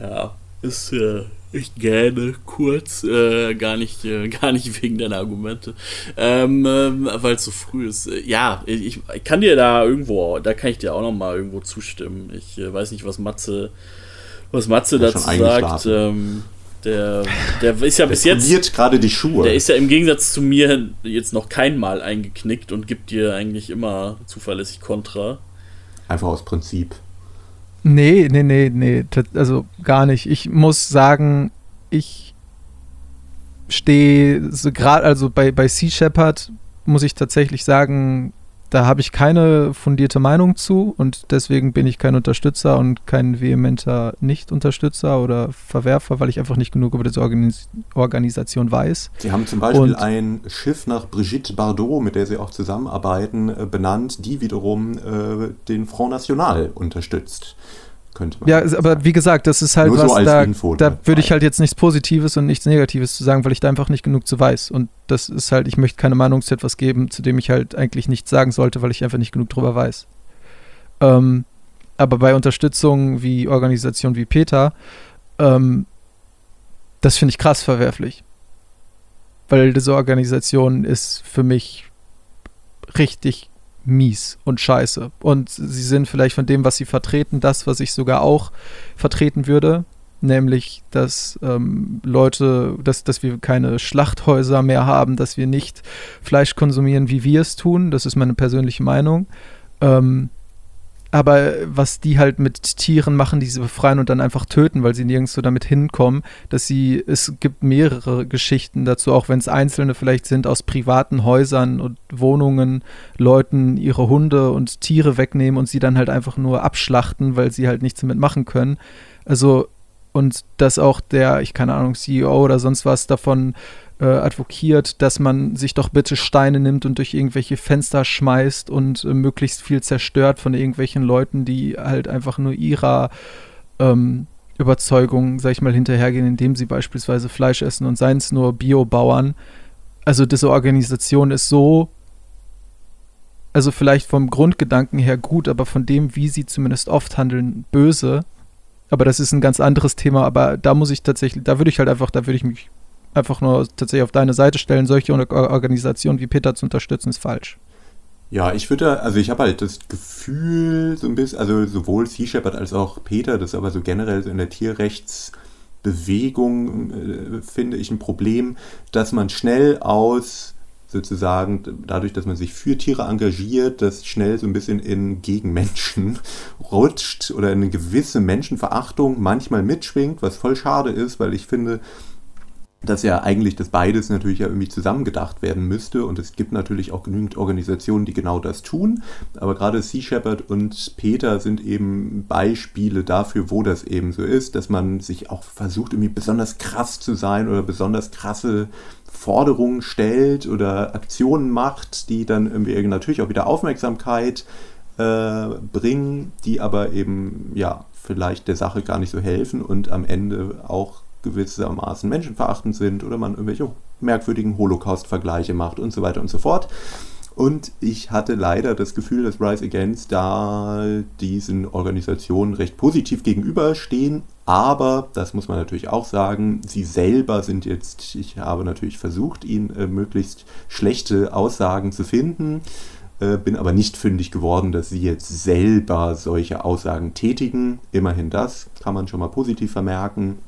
Ja, ist, äh, ich gähne kurz, äh, gar, nicht, äh, <laughs> gar nicht wegen deiner Argumente, ähm, ähm, weil es so früh ist. Ja, ich, ich, kann dir da irgendwo, da kann ich dir auch noch mal irgendwo zustimmen. Ich äh, weiß nicht, was Matze, was Matze dazu sagt. Ähm, Der, der ist ja Der bis jetzt. gerade die Schuhe. Der ist ja im Gegensatz zu mir jetzt noch kein Mal eingeknickt und gibt dir eigentlich immer zuverlässig Kontra. Einfach aus Prinzip. Nee, nee, nee, nee, also gar nicht. Ich muss sagen, ich stehe so gerade, also bei, bei Sea Shepherd muss ich tatsächlich sagen, da habe ich keine fundierte Meinung zu und deswegen bin ich kein Unterstützer und kein vehementer Nicht-Unterstützer oder Verwerfer, weil ich einfach nicht genug über diese Organis Organisation weiß. Sie haben zum Beispiel Und- ein Schiff nach Brigitte Bardot, mit der Sie auch zusammenarbeiten, äh, benannt, die wiederum äh, den Front National unterstützt. Könnte man Ja, aber wie gesagt, das ist halt Nur so was, als da, Info da dabei. würde ich halt jetzt nichts Positives und nichts Negatives zu sagen, weil ich da einfach nicht genug zu weiß. Und das ist halt, ich möchte keine Meinung zu etwas geben, zu dem ich halt eigentlich nichts sagen sollte, weil ich einfach nicht genug drüber weiß. Ähm, aber bei Unterstützung wie Organisationen wie Peter, ähm, das finde ich krass verwerflich. Weil diese Organisation ist für mich richtig mies und scheiße. Und sie sind vielleicht von dem, was sie vertreten, das, was ich sogar auch vertreten würde. Nämlich, dass ähm, Leute, dass, dass wir keine Schlachthäuser mehr haben, dass wir nicht Fleisch konsumieren, wie wir es tun. Das ist meine persönliche Meinung. Ähm, aber was die halt mit Tieren machen, die sie befreien und dann einfach töten, weil sie nirgendwo damit hinkommen, dass sie, es gibt mehrere Geschichten dazu, auch wenn es einzelne vielleicht sind aus privaten Häusern und Wohnungen, Leuten ihre Hunde und Tiere wegnehmen und sie dann halt einfach nur abschlachten, weil sie halt nichts damit machen können. Also, und dass auch der, ich keine Ahnung, CEO oder sonst was davon äh, advokiert, dass man sich doch bitte Steine nimmt und durch irgendwelche Fenster schmeißt und äh, möglichst viel zerstört von irgendwelchen Leuten, die halt einfach nur ihrer ähm, Überzeugung, sag ich mal, hinterhergehen, indem sie beispielsweise Fleisch essen und seien es nur Biobauern. Also diese Organisation ist so, also vielleicht vom Grundgedanken her gut, aber von dem, wie sie zumindest oft handeln, böse. Aber das ist ein ganz anderes Thema, aber da muss ich tatsächlich, da würde ich halt einfach, da würde ich mich einfach nur tatsächlich auf deine Seite stellen, solche Or- Organisationen wie Peter zu unterstützen, ist falsch. Ja, ich würde, also ich habe halt das Gefühl, so ein bisschen, also sowohl Sea Shepherd als auch Peter, das aber so generell so in der Tierrechtsbewegung, äh, finde ich ein Problem, dass man schnell aus sozusagen dadurch, dass man sich für Tiere engagiert, das schnell so ein bisschen in gegen Menschen <laughs> rutscht oder in eine gewisse Menschenverachtung manchmal mitschwingt, was voll schade ist, weil ich finde, dass ja eigentlich das beides natürlich ja irgendwie zusammengedacht werden müsste und es gibt natürlich auch genügend Organisationen, die genau das tun, aber gerade Sea Shepherd und Peter sind eben Beispiele dafür, wo das eben so ist, dass man sich auch versucht irgendwie besonders krass zu sein oder besonders krasse Forderungen stellt oder Aktionen macht, die dann irgendwie natürlich auch wieder Aufmerksamkeit äh, bringen, die aber eben ja vielleicht der Sache gar nicht so helfen und am Ende auch gewissermaßen menschenverachtend sind oder man irgendwelche merkwürdigen Holocaust-Vergleiche macht und so weiter und so fort. Und ich hatte leider das Gefühl, dass Rise Against da diesen Organisationen recht positiv gegenüberstehen. Aber, das muss man natürlich auch sagen, sie selber sind jetzt, ich habe natürlich versucht, ihnen äh, möglichst schlechte Aussagen zu finden, äh, bin aber nicht fündig geworden, dass sie jetzt selber solche Aussagen tätigen. Immerhin das kann man schon mal positiv vermerken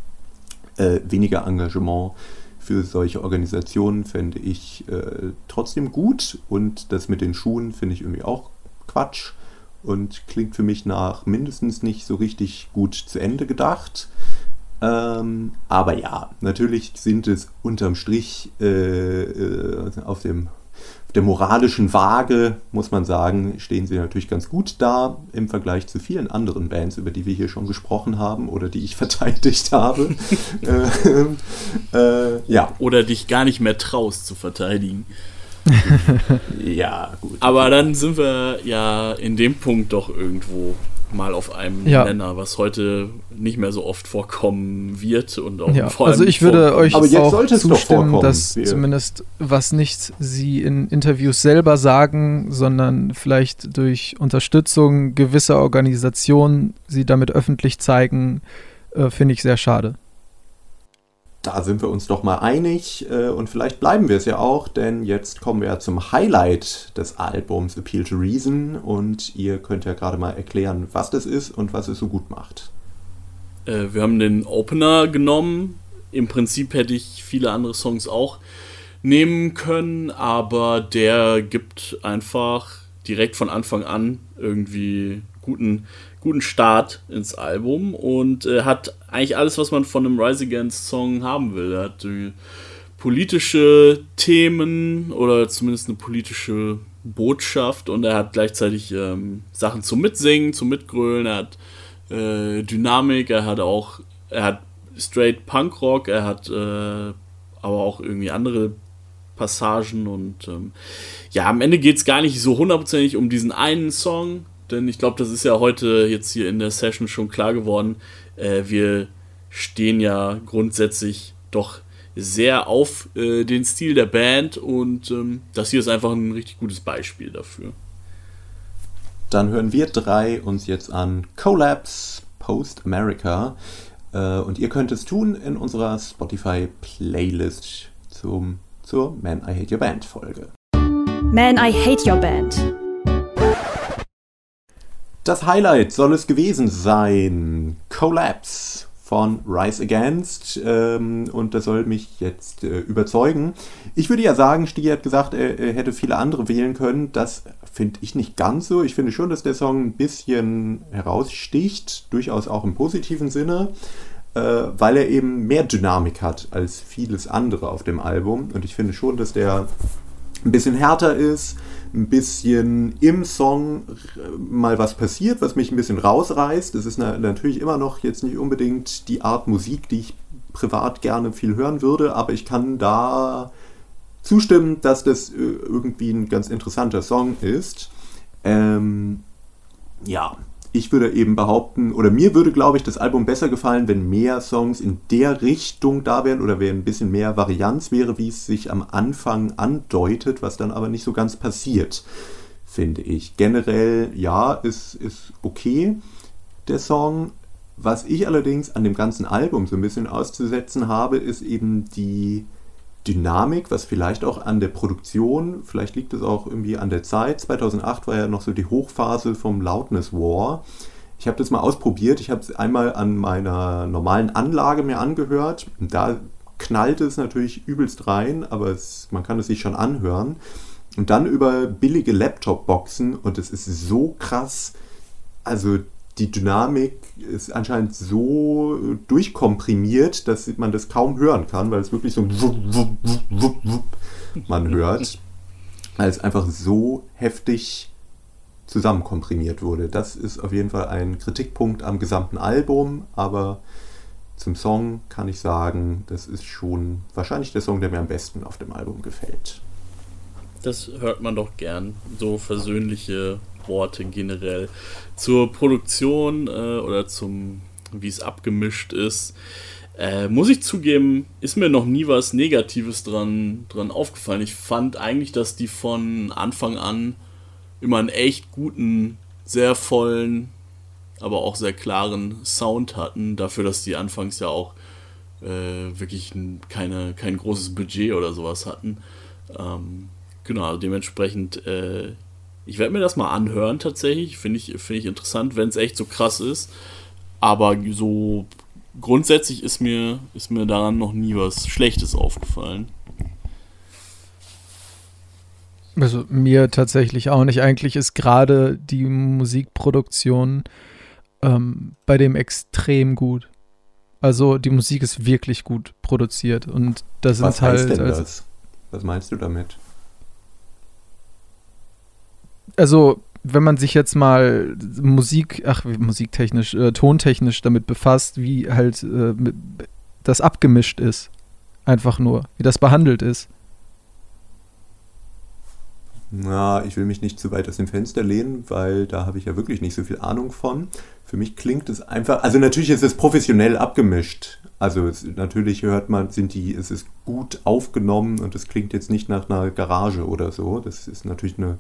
äh, weniger Engagement für solche Organisationen fände ich äh, trotzdem gut und das mit den Schuhen finde ich irgendwie auch Quatsch und klingt für mich nach mindestens nicht so richtig gut zu Ende gedacht. Ähm, aber ja, natürlich sind es unterm Strich äh, äh, auf dem auf der moralischen Waage, muss man sagen, stehen sie natürlich ganz gut da im Vergleich zu vielen anderen Bands, über die wir hier schon gesprochen haben oder die ich <laughs> verteidigt habe. <laughs> ähm, äh, ja, Oder dich gar nicht mehr traust zu verteidigen. ja, gut. Aber dann sind wir ja in dem Punkt doch irgendwo mal auf einem Ja. Nenner, was heute nicht mehr so oft vorkommen wird und auch Ja, vor allem also ich würde euch Aber jetzt auch zustimmen, dass Wir- zumindest was nicht sie in Interviews selber sagen, sondern vielleicht durch Unterstützung gewisser Organisationen sie damit öffentlich zeigen, äh, finde ich sehr schade. Da sind wir uns doch mal einig äh, und vielleicht bleiben wir es ja auch, denn jetzt kommen wir zum Highlight des Albums Appeal to Reason und ihr könnt ja gerade mal erklären, was das ist und was es so gut macht. Äh, wir haben den Opener genommen, im Prinzip hätte ich viele andere Songs auch nehmen können, aber der gibt einfach direkt von Anfang an irgendwie guten, guten Start ins Album und äh, hat eigentlich alles, was man von einem Rise Against Song haben will. Er hat äh, politische Themen oder zumindest eine politische Botschaft und er hat gleichzeitig ähm, Sachen zum Mitsingen, zum Mitgrölen, er hat äh, Dynamik, er hat auch, er hat straight Punkrock, er hat äh, aber auch irgendwie andere Passagen und ähm, ja, am Ende geht es gar nicht so hundertprozentig um diesen einen Song, denn ich glaube, das ist ja heute jetzt hier in der Session schon klar geworden. Äh, wir stehen ja grundsätzlich doch sehr auf äh, den Stil der Band und ähm, das hier ist einfach ein richtig gutes Beispiel dafür. Dann hören wir drei uns jetzt an Collapse Post America äh, und ihr könnt es tun in unserer Spotify Playlist zum, zur Man I Hate Your Band Folge. Man I Hate Your Band. Das Highlight soll es gewesen sein. Collapse von Rise Against ähm, und das soll mich jetzt äh, überzeugen. Ich würde ja sagen, Stigi hat gesagt, er, er hätte viele andere wählen können. Das finde ich nicht ganz so. Ich finde schon, dass der Song ein bisschen heraussticht, durchaus auch im positiven Sinne, äh, weil er eben mehr Dynamik hat als vieles andere auf dem Album. Und ich finde schon, dass der ein bisschen härter ist, ein bisschen im Song mal was passiert, was mich ein bisschen rausreißt. Es ist natürlich immer noch jetzt nicht unbedingt die Art Musik, die ich privat gerne viel hören würde, aber ich kann da zustimmen, dass das äh, irgendwie ein ganz interessanter Song ist. Ähm, ja, ich würde eben behaupten, oder mir würde, glaube ich, das Album besser gefallen, wenn mehr Songs in der Richtung da wären oder wenn ein bisschen mehr Varianz wäre, wie es sich am Anfang andeutet, was dann aber nicht so ganz passiert, finde ich. Generell, ja, ist, ist okay, der Song. Was ich allerdings an dem ganzen Album so ein bisschen auszusetzen habe, ist eben die Dynamik, was vielleicht auch an der Produktion, vielleicht liegt es auch irgendwie an der Zeit. 2008 war ja noch so die Hochphase vom Loudness War. Ich habe das mal ausprobiert. Ich habe es einmal an meiner normalen Anlage mir angehört. Da knallte es natürlich übelst rein, aber es, man kann es sich schon anhören. Und dann über billige Laptop-Boxen und es ist so krass. Also die Dynamik ist anscheinend so durchkomprimiert, dass man das kaum hören kann, weil es wirklich so man hört, <laughs> als einfach so heftig zusammenkomprimiert wurde. Das ist auf jeden Fall ein Kritikpunkt am gesamten Album, aber zum Song kann ich sagen, das ist schon wahrscheinlich der Song, der mir am besten auf dem Album gefällt. Das hört man doch gern, so versöhnliche Worte generell. Zur Produktion äh, oder zum, wie es abgemischt ist, äh, muss ich zugeben, ist mir noch nie was Negatives dran, dran aufgefallen. Ich fand eigentlich, dass die von Anfang an immer einen echt guten, sehr vollen, aber auch sehr klaren Sound hatten, dafür, dass die anfangs ja auch äh, wirklich keine, kein großes Budget oder sowas hatten. Ähm, genau, dementsprechend äh, ich werde mir das mal anhören tatsächlich. Finde ich, find ich interessant, wenn es echt so krass ist. Aber so grundsätzlich ist mir, ist mir daran noch nie was Schlechtes aufgefallen. Also mir tatsächlich auch nicht. Eigentlich ist gerade die Musikproduktion ähm, bei dem extrem gut. Also die Musik ist wirklich gut produziert und das Was sind halt. Denn das? Was meinst du damit? Also wenn man sich jetzt mal Musik, ach, musiktechnisch, äh, tontechnisch damit befasst, wie halt äh, das abgemischt ist. Einfach nur, wie das behandelt ist. Na, ich will mich nicht zu weit aus dem Fenster lehnen, weil da habe ich ja wirklich nicht so viel Ahnung von. Für mich klingt es einfach, also natürlich ist es professionell abgemischt. Also es, natürlich hört man, sind die, es ist gut aufgenommen und es klingt jetzt nicht nach einer Garage oder so. Das ist natürlich eine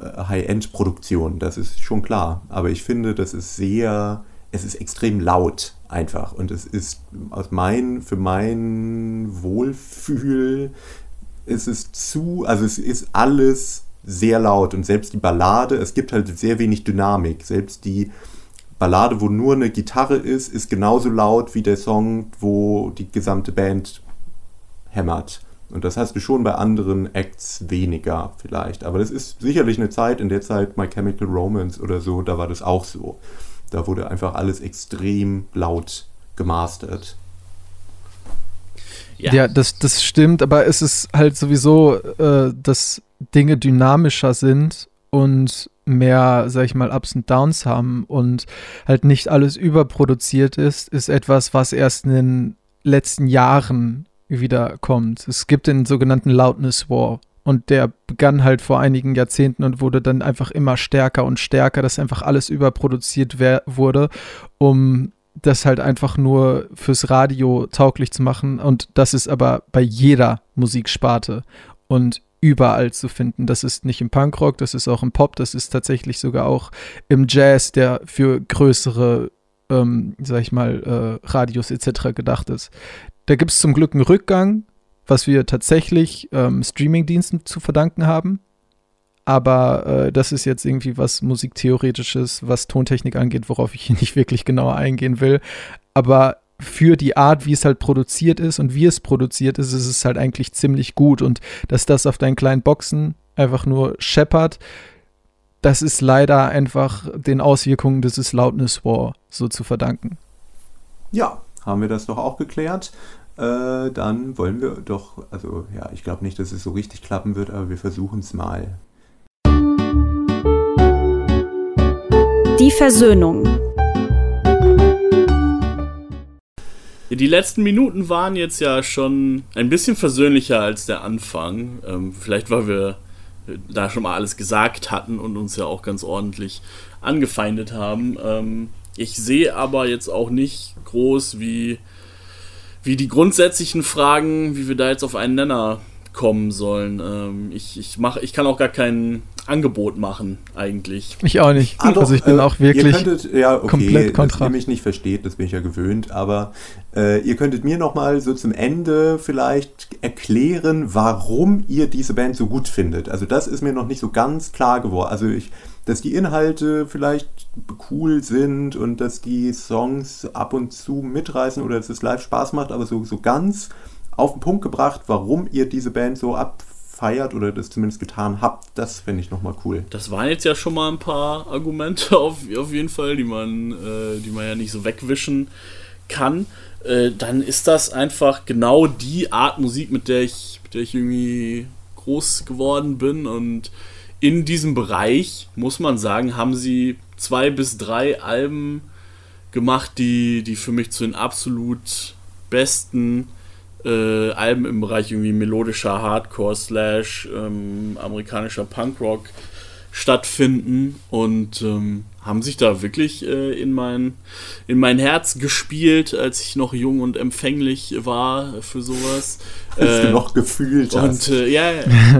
High-End-Produktion, das ist schon klar. Aber ich finde, das ist sehr, es ist extrem laut einfach. Und es ist aus mein, für mein Wohlfühl ist es zu, also es ist alles sehr laut und selbst die Ballade, es gibt halt sehr wenig Dynamik. Selbst die Ballade, wo nur eine Gitarre ist, ist genauso laut wie der Song, wo die gesamte Band hämmert. Und das hast du schon bei anderen Acts weniger vielleicht. Aber das ist sicherlich eine Zeit, in der Zeit My Chemical Romance oder so, da war das auch so. Da wurde einfach alles extrem laut gemastert. Ja, ja das, das stimmt, aber es ist halt sowieso, äh, dass Dinge dynamischer sind und mehr, sag ich mal, Ups und Downs haben und halt nicht alles überproduziert ist, ist etwas, was erst in den letzten Jahren wieder kommt. Es gibt den sogenannten Loudness War und der begann halt vor einigen Jahrzehnten und wurde dann einfach immer stärker und stärker, dass einfach alles überproduziert wurde, um das halt einfach nur fürs Radio tauglich zu machen. Und das ist aber bei jeder Musiksparte und überall zu finden. Das ist nicht im Punkrock, das ist auch im Pop, das ist tatsächlich sogar auch im Jazz, der für größere, ähm, sag ich mal, äh, Radios etc. gedacht ist. Da gibt es zum Glück einen Rückgang, was wir tatsächlich ähm, Streamingdiensten zu verdanken haben. Aber äh, das ist jetzt irgendwie was Musiktheoretisches, was Tontechnik angeht, worauf ich hier <laughs> nicht wirklich genauer eingehen will. Aber für die Art, wie es halt produziert ist und wie es produziert ist, ist es halt eigentlich ziemlich gut. Und dass das auf deinen kleinen Boxen einfach nur scheppert, das ist leider einfach den Auswirkungen dieses Loudness War so zu verdanken. Ja, haben wir das doch auch geklärt. Äh, dann wollen wir doch, also ja, ich glaube nicht, dass es so richtig klappen wird, aber wir versuchen es mal. Die Versöhnung. Die letzten Minuten waren jetzt ja schon ein bisschen versöhnlicher als der Anfang. Ähm, vielleicht, weil wir da schon mal alles gesagt hatten und uns ja auch ganz ordentlich angefeindet haben. Ähm, ich sehe aber jetzt auch nicht groß, wie, wie die grundsätzlichen Fragen, wie wir da jetzt auf einen Nenner kommen sollen. Ähm, ich, ich, mach, ich kann auch gar kein Angebot machen, eigentlich. Ich auch nicht. Ah, doch, also ich bin äh, auch wirklich könntet, ja, okay, komplett kontra. Dass ihr mich nicht versteht, das bin ich ja gewöhnt, aber äh, ihr könntet mir nochmal so zum Ende vielleicht erklären, warum ihr diese Band so gut findet. Also das ist mir noch nicht so ganz klar geworden. Also ich, dass die Inhalte vielleicht cool sind und dass die Songs ab und zu mitreißen oder dass es live Spaß macht, aber so, so ganz auf den Punkt gebracht, warum ihr diese Band so abfeiert oder das zumindest getan habt, das fände ich nochmal cool. Das waren jetzt ja schon mal ein paar Argumente <laughs> auf, auf jeden Fall, die man, äh, die man ja nicht so wegwischen kann. Äh, dann ist das einfach genau die Art Musik, mit der ich, mit der ich irgendwie groß geworden bin und in diesem Bereich, muss man sagen, haben sie zwei bis drei Alben gemacht, die, die für mich zu den absolut besten äh, Alben im Bereich irgendwie melodischer Hardcore slash ähm, amerikanischer Punkrock stattfinden und ähm, haben sich da wirklich äh, in, mein, in mein Herz gespielt, als ich noch jung und empfänglich war für sowas. <laughs> Als äh, du noch gefühlt und, hast. Äh, ja,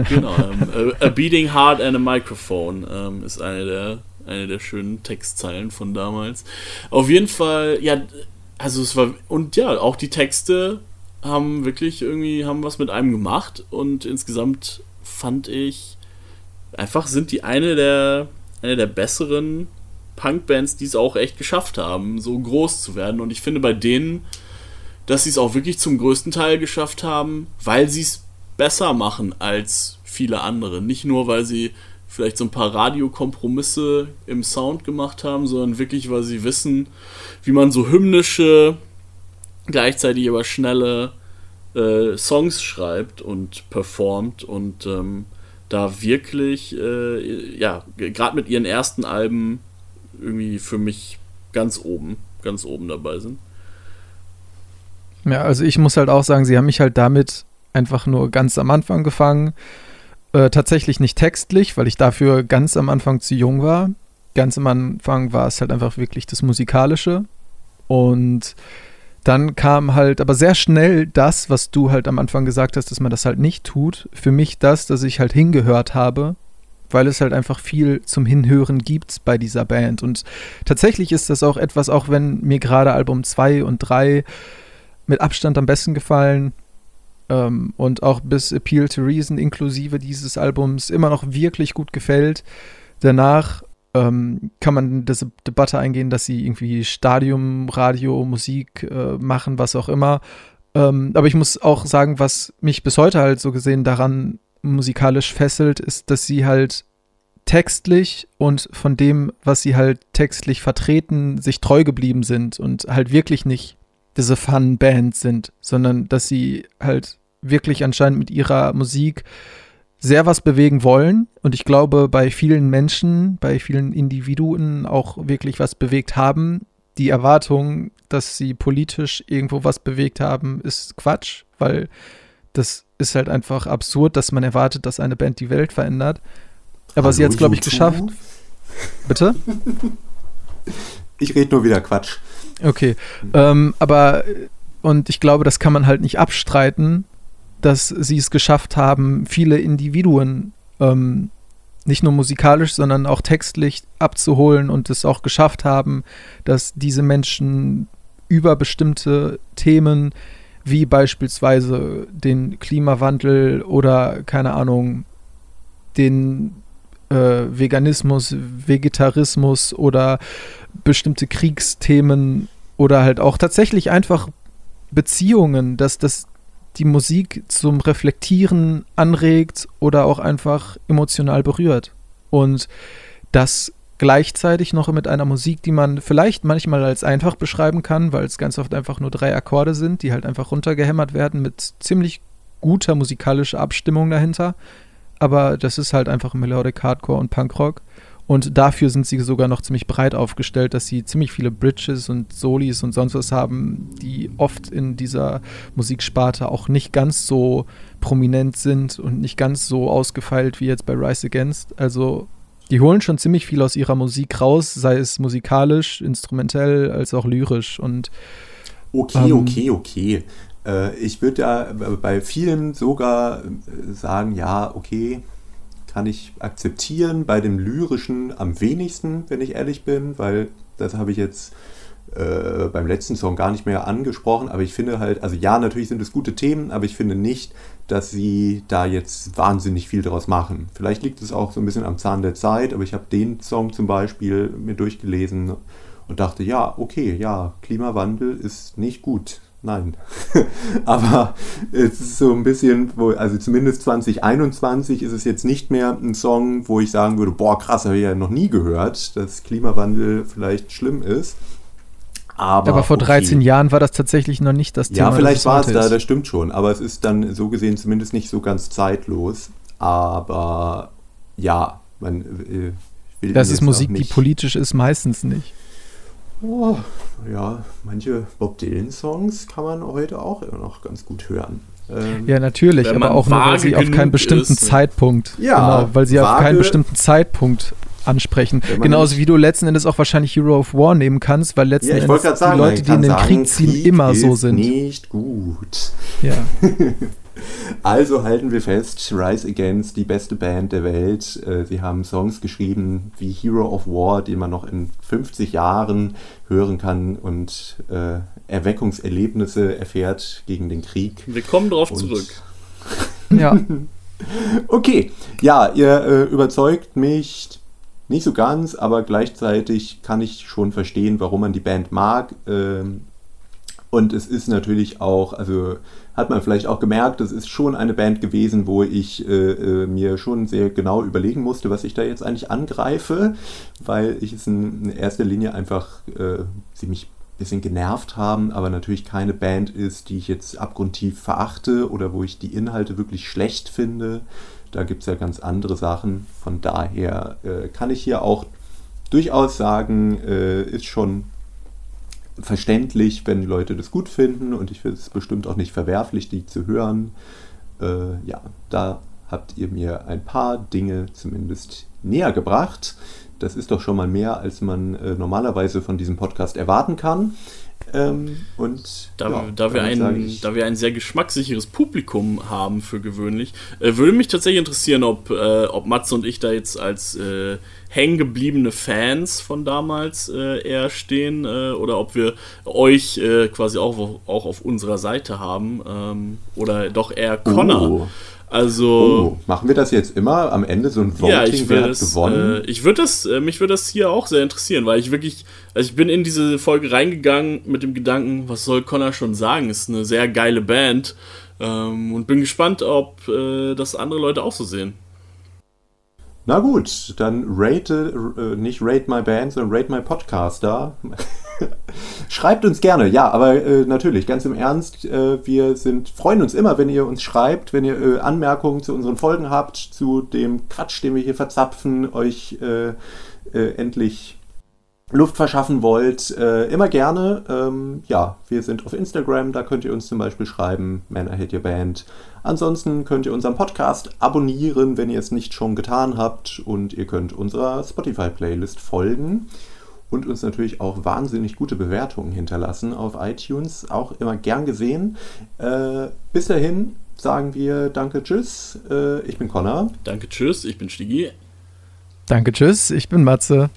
genau. Ähm, a, a, Beating Heart and a Microphone ähm, ist eine der, eine der schönen Textzeilen von damals. Auf jeden Fall, ja, also es war, und ja, auch die Texte haben wirklich irgendwie, haben was mit einem gemacht und insgesamt fand ich, einfach sind die eine der, eine der besseren Punkbands, die es auch echt geschafft haben, so groß zu werden. Und ich finde bei denen, dass sie es auch wirklich zum größten Teil geschafft haben, weil sie es besser machen als viele andere. Nicht nur, weil sie vielleicht so ein paar Radiokompromisse im Sound gemacht haben, sondern wirklich, weil sie wissen, wie man so hymnische gleichzeitig aber schnelle äh, Songs schreibt und performt und ähm, da wirklich, äh, ja, gerade mit ihren ersten Alben irgendwie für mich ganz oben, ganz oben dabei sind. Ja, also ich muss halt auch sagen, sie haben mich halt damit einfach nur ganz am Anfang gefangen. Äh, tatsächlich nicht textlich, weil ich dafür ganz am Anfang zu jung war. Ganz am Anfang war es halt einfach wirklich das Musikalische. Und dann kam halt aber sehr schnell das, was du halt am Anfang gesagt hast, dass man das halt nicht tut. Für mich das, dass ich halt hingehört habe, weil es halt einfach viel zum Hinhören gibt bei dieser Band. Und tatsächlich ist das auch etwas, auch wenn mir gerade Album 2 und 3 mit Abstand am besten gefallen ähm, und auch bis Appeal to Reason inklusive dieses Albums immer noch wirklich gut gefällt. Danach ähm, kann man diese Debatte eingehen, dass sie irgendwie Stadium, Radio, Musik äh, machen, was auch immer. Ähm, aber ich muss auch sagen, was mich bis heute halt so gesehen daran musikalisch fesselt, ist, dass sie halt textlich und von dem, was sie halt textlich vertreten, sich treu geblieben sind und halt wirklich nicht diese Fun-Band sind, sondern dass sie halt wirklich anscheinend mit ihrer Musik sehr was bewegen wollen und ich glaube bei vielen Menschen, bei vielen Individuen auch wirklich was bewegt haben. Die Erwartung, dass sie politisch irgendwo was bewegt haben, ist Quatsch, weil das ist halt einfach absurd, dass man erwartet, dass eine Band die Welt verändert. Aber Hallo, sie hat es, glaube ich, geschafft. Bitte? Ich rede nur wieder Quatsch. Okay. Ähm, aber, und ich glaube, das kann man halt nicht abstreiten, dass sie es geschafft haben, viele Individuen ähm, nicht nur musikalisch, sondern auch textlich abzuholen und es auch geschafft haben, dass diese Menschen über bestimmte Themen wie beispielsweise den Klimawandel oder keine Ahnung, den äh, Veganismus, Vegetarismus oder bestimmte Kriegsthemen oder halt auch tatsächlich einfach Beziehungen, dass das die Musik zum Reflektieren anregt oder auch einfach emotional berührt. Und das gleichzeitig noch mit einer Musik, die man vielleicht manchmal als einfach beschreiben kann, weil es ganz oft einfach nur drei Akkorde sind, die halt einfach runtergehämmert werden mit ziemlich guter musikalischer Abstimmung dahinter. Aber das ist halt einfach Melodic Hardcore und Punkrock. Und dafür sind sie sogar noch ziemlich breit aufgestellt, dass sie ziemlich viele Bridges und Solis und sonst was haben, die oft in dieser Musiksparte auch nicht ganz so prominent sind und nicht ganz so ausgefeilt wie jetzt bei Rise Against. Also die holen schon ziemlich viel aus ihrer Musik raus, sei es musikalisch, instrumentell, als auch lyrisch. Und Okay, Ähm, okay, okay. Äh, ich würde ja bei vielen sogar sagen, ja, okay, kann ich akzeptieren. Bei dem Lyrischen am wenigsten, wenn ich ehrlich bin, weil das habe ich jetzt äh, beim letzten Song gar nicht mehr angesprochen. Aber ich finde halt, also ja, natürlich sind es gute Themen, aber ich finde nicht, dass sie da jetzt wahnsinnig viel draus machen. Vielleicht liegt es auch so ein bisschen am Zahn der Zeit, aber ich habe den Song zum Beispiel mir durchgelesen und dachte, ja, okay, ja, Klimawandel ist nicht gut. Nein. <laughs> Aber es ist so ein bisschen, wo, also zumindest 2021 ist es jetzt nicht mehr ein Song, wo ich sagen würde, boah, krass, habe ich ja noch nie gehört, dass Klimawandel vielleicht schlimm ist. Aber, aber vor okay. 13 Jahren war das tatsächlich noch nicht das Thema. Ja, vielleicht war es da, das stimmt schon. Aber es ist dann so gesehen zumindest nicht so ganz zeitlos. Aber ja, man äh, will Das ist Musik, die politisch ist, meistens nicht. Oh, ja, manche Bob Dylan-Songs kann man heute auch immer noch ganz gut hören. Ähm, Ja, natürlich, aber auch nur, weil sie auf keinen bestimmten ist? Zeitpunkt, Ja, genau, weil sie auf keinen bestimmten Zeitpunkt ansprechen. Genauso wie du letzten Endes auch wahrscheinlich Hero of War nehmen kannst, weil letzten ja, ich Endes wollte gerade sagen, die Leute, die in den sagen, Krieg ziehen, Krieg immer so sind. nicht gut. Ja. <laughs> Also halten wir fest, Rise Against, die beste Band der Welt. Äh, Sie haben Songs geschrieben wie Hero of War, den man noch in 50 Jahren hören kann und äh, Erweckungserlebnisse erfährt gegen den Krieg. Wir kommen drauf Und- zurück. <laughs> ja. <laughs> Okay, ja, ihr äh, überzeugt mich nicht so ganz, aber gleichzeitig kann ich schon verstehen, warum man die Band mag. Ähm, und es ist natürlich auch, also hat man vielleicht auch gemerkt, es ist schon eine Band gewesen, wo ich äh, äh, mir schon sehr genau überlegen musste, was ich da jetzt eigentlich angreife, weil ich es in, in erster Linie einfach, äh, sie mich ein bisschen genervt haben, aber natürlich keine Band ist, die ich jetzt abgrundtief verachte oder wo ich die Inhalte wirklich schlecht finde. Da gibt es ja ganz andere Sachen. Von daher äh, kann ich hier auch durchaus sagen, äh, ist schon verständlich, wenn Leute das gut finden und ich finde es bestimmt auch nicht verwerflich, die zu hören. Äh, ja, da habt ihr mir ein paar Dinge zumindest näher gebracht. Das ist doch schon mal mehr, als man äh, normalerweise von diesem Podcast erwarten kann. Ähm, und Da, ja, da, wir ein, ich- da wir ein sehr geschmackssicheres Publikum haben für gewöhnlich, äh, würde mich tatsächlich interessieren, ob, äh, ob Matze und ich da jetzt als äh, hängengebliebene Fans von damals äh, eher stehen äh, oder ob wir euch äh, quasi auch, auch auf unserer Seite haben ähm, oder doch eher Connor. Oh. Also. Oh, machen wir das jetzt immer am Ende so ein Voting, ja, ich wer hat gewonnen? äh, ich würde das, äh, mich würde das hier auch sehr interessieren, weil ich wirklich, also ich bin in diese Folge reingegangen mit dem Gedanken, was soll Connor schon sagen? Ist eine sehr geile Band ähm, und bin gespannt, ob äh, das andere Leute auch so sehen. Na gut, dann rate, äh, nicht rate my band, sondern rate my podcaster. <laughs> schreibt uns gerne, ja, aber äh, natürlich, ganz im Ernst, äh, wir sind, freuen uns immer, wenn ihr uns schreibt, wenn ihr Anmerkungen zu unseren Folgen habt, zu dem Quatsch, den wir hier verzapfen, euch endlich Luft verschaffen wollt, immer gerne. Ähm, ja, wir sind auf Instagram, da könnt ihr uns zum Beispiel schreiben, Man I Hate Your Band. Ansonsten könnt ihr unseren Podcast abonnieren, wenn ihr es nicht schon getan habt. Und ihr könnt unserer Spotify-Playlist folgen und uns natürlich auch wahnsinnig gute Bewertungen hinterlassen auf iTunes. Auch immer gern gesehen. Äh, bis dahin sagen wir Danke, Tschüss. Äh, ich bin Connor. Danke, tschüss, ich bin Stigi. Danke, tschüss. Ich bin Matze.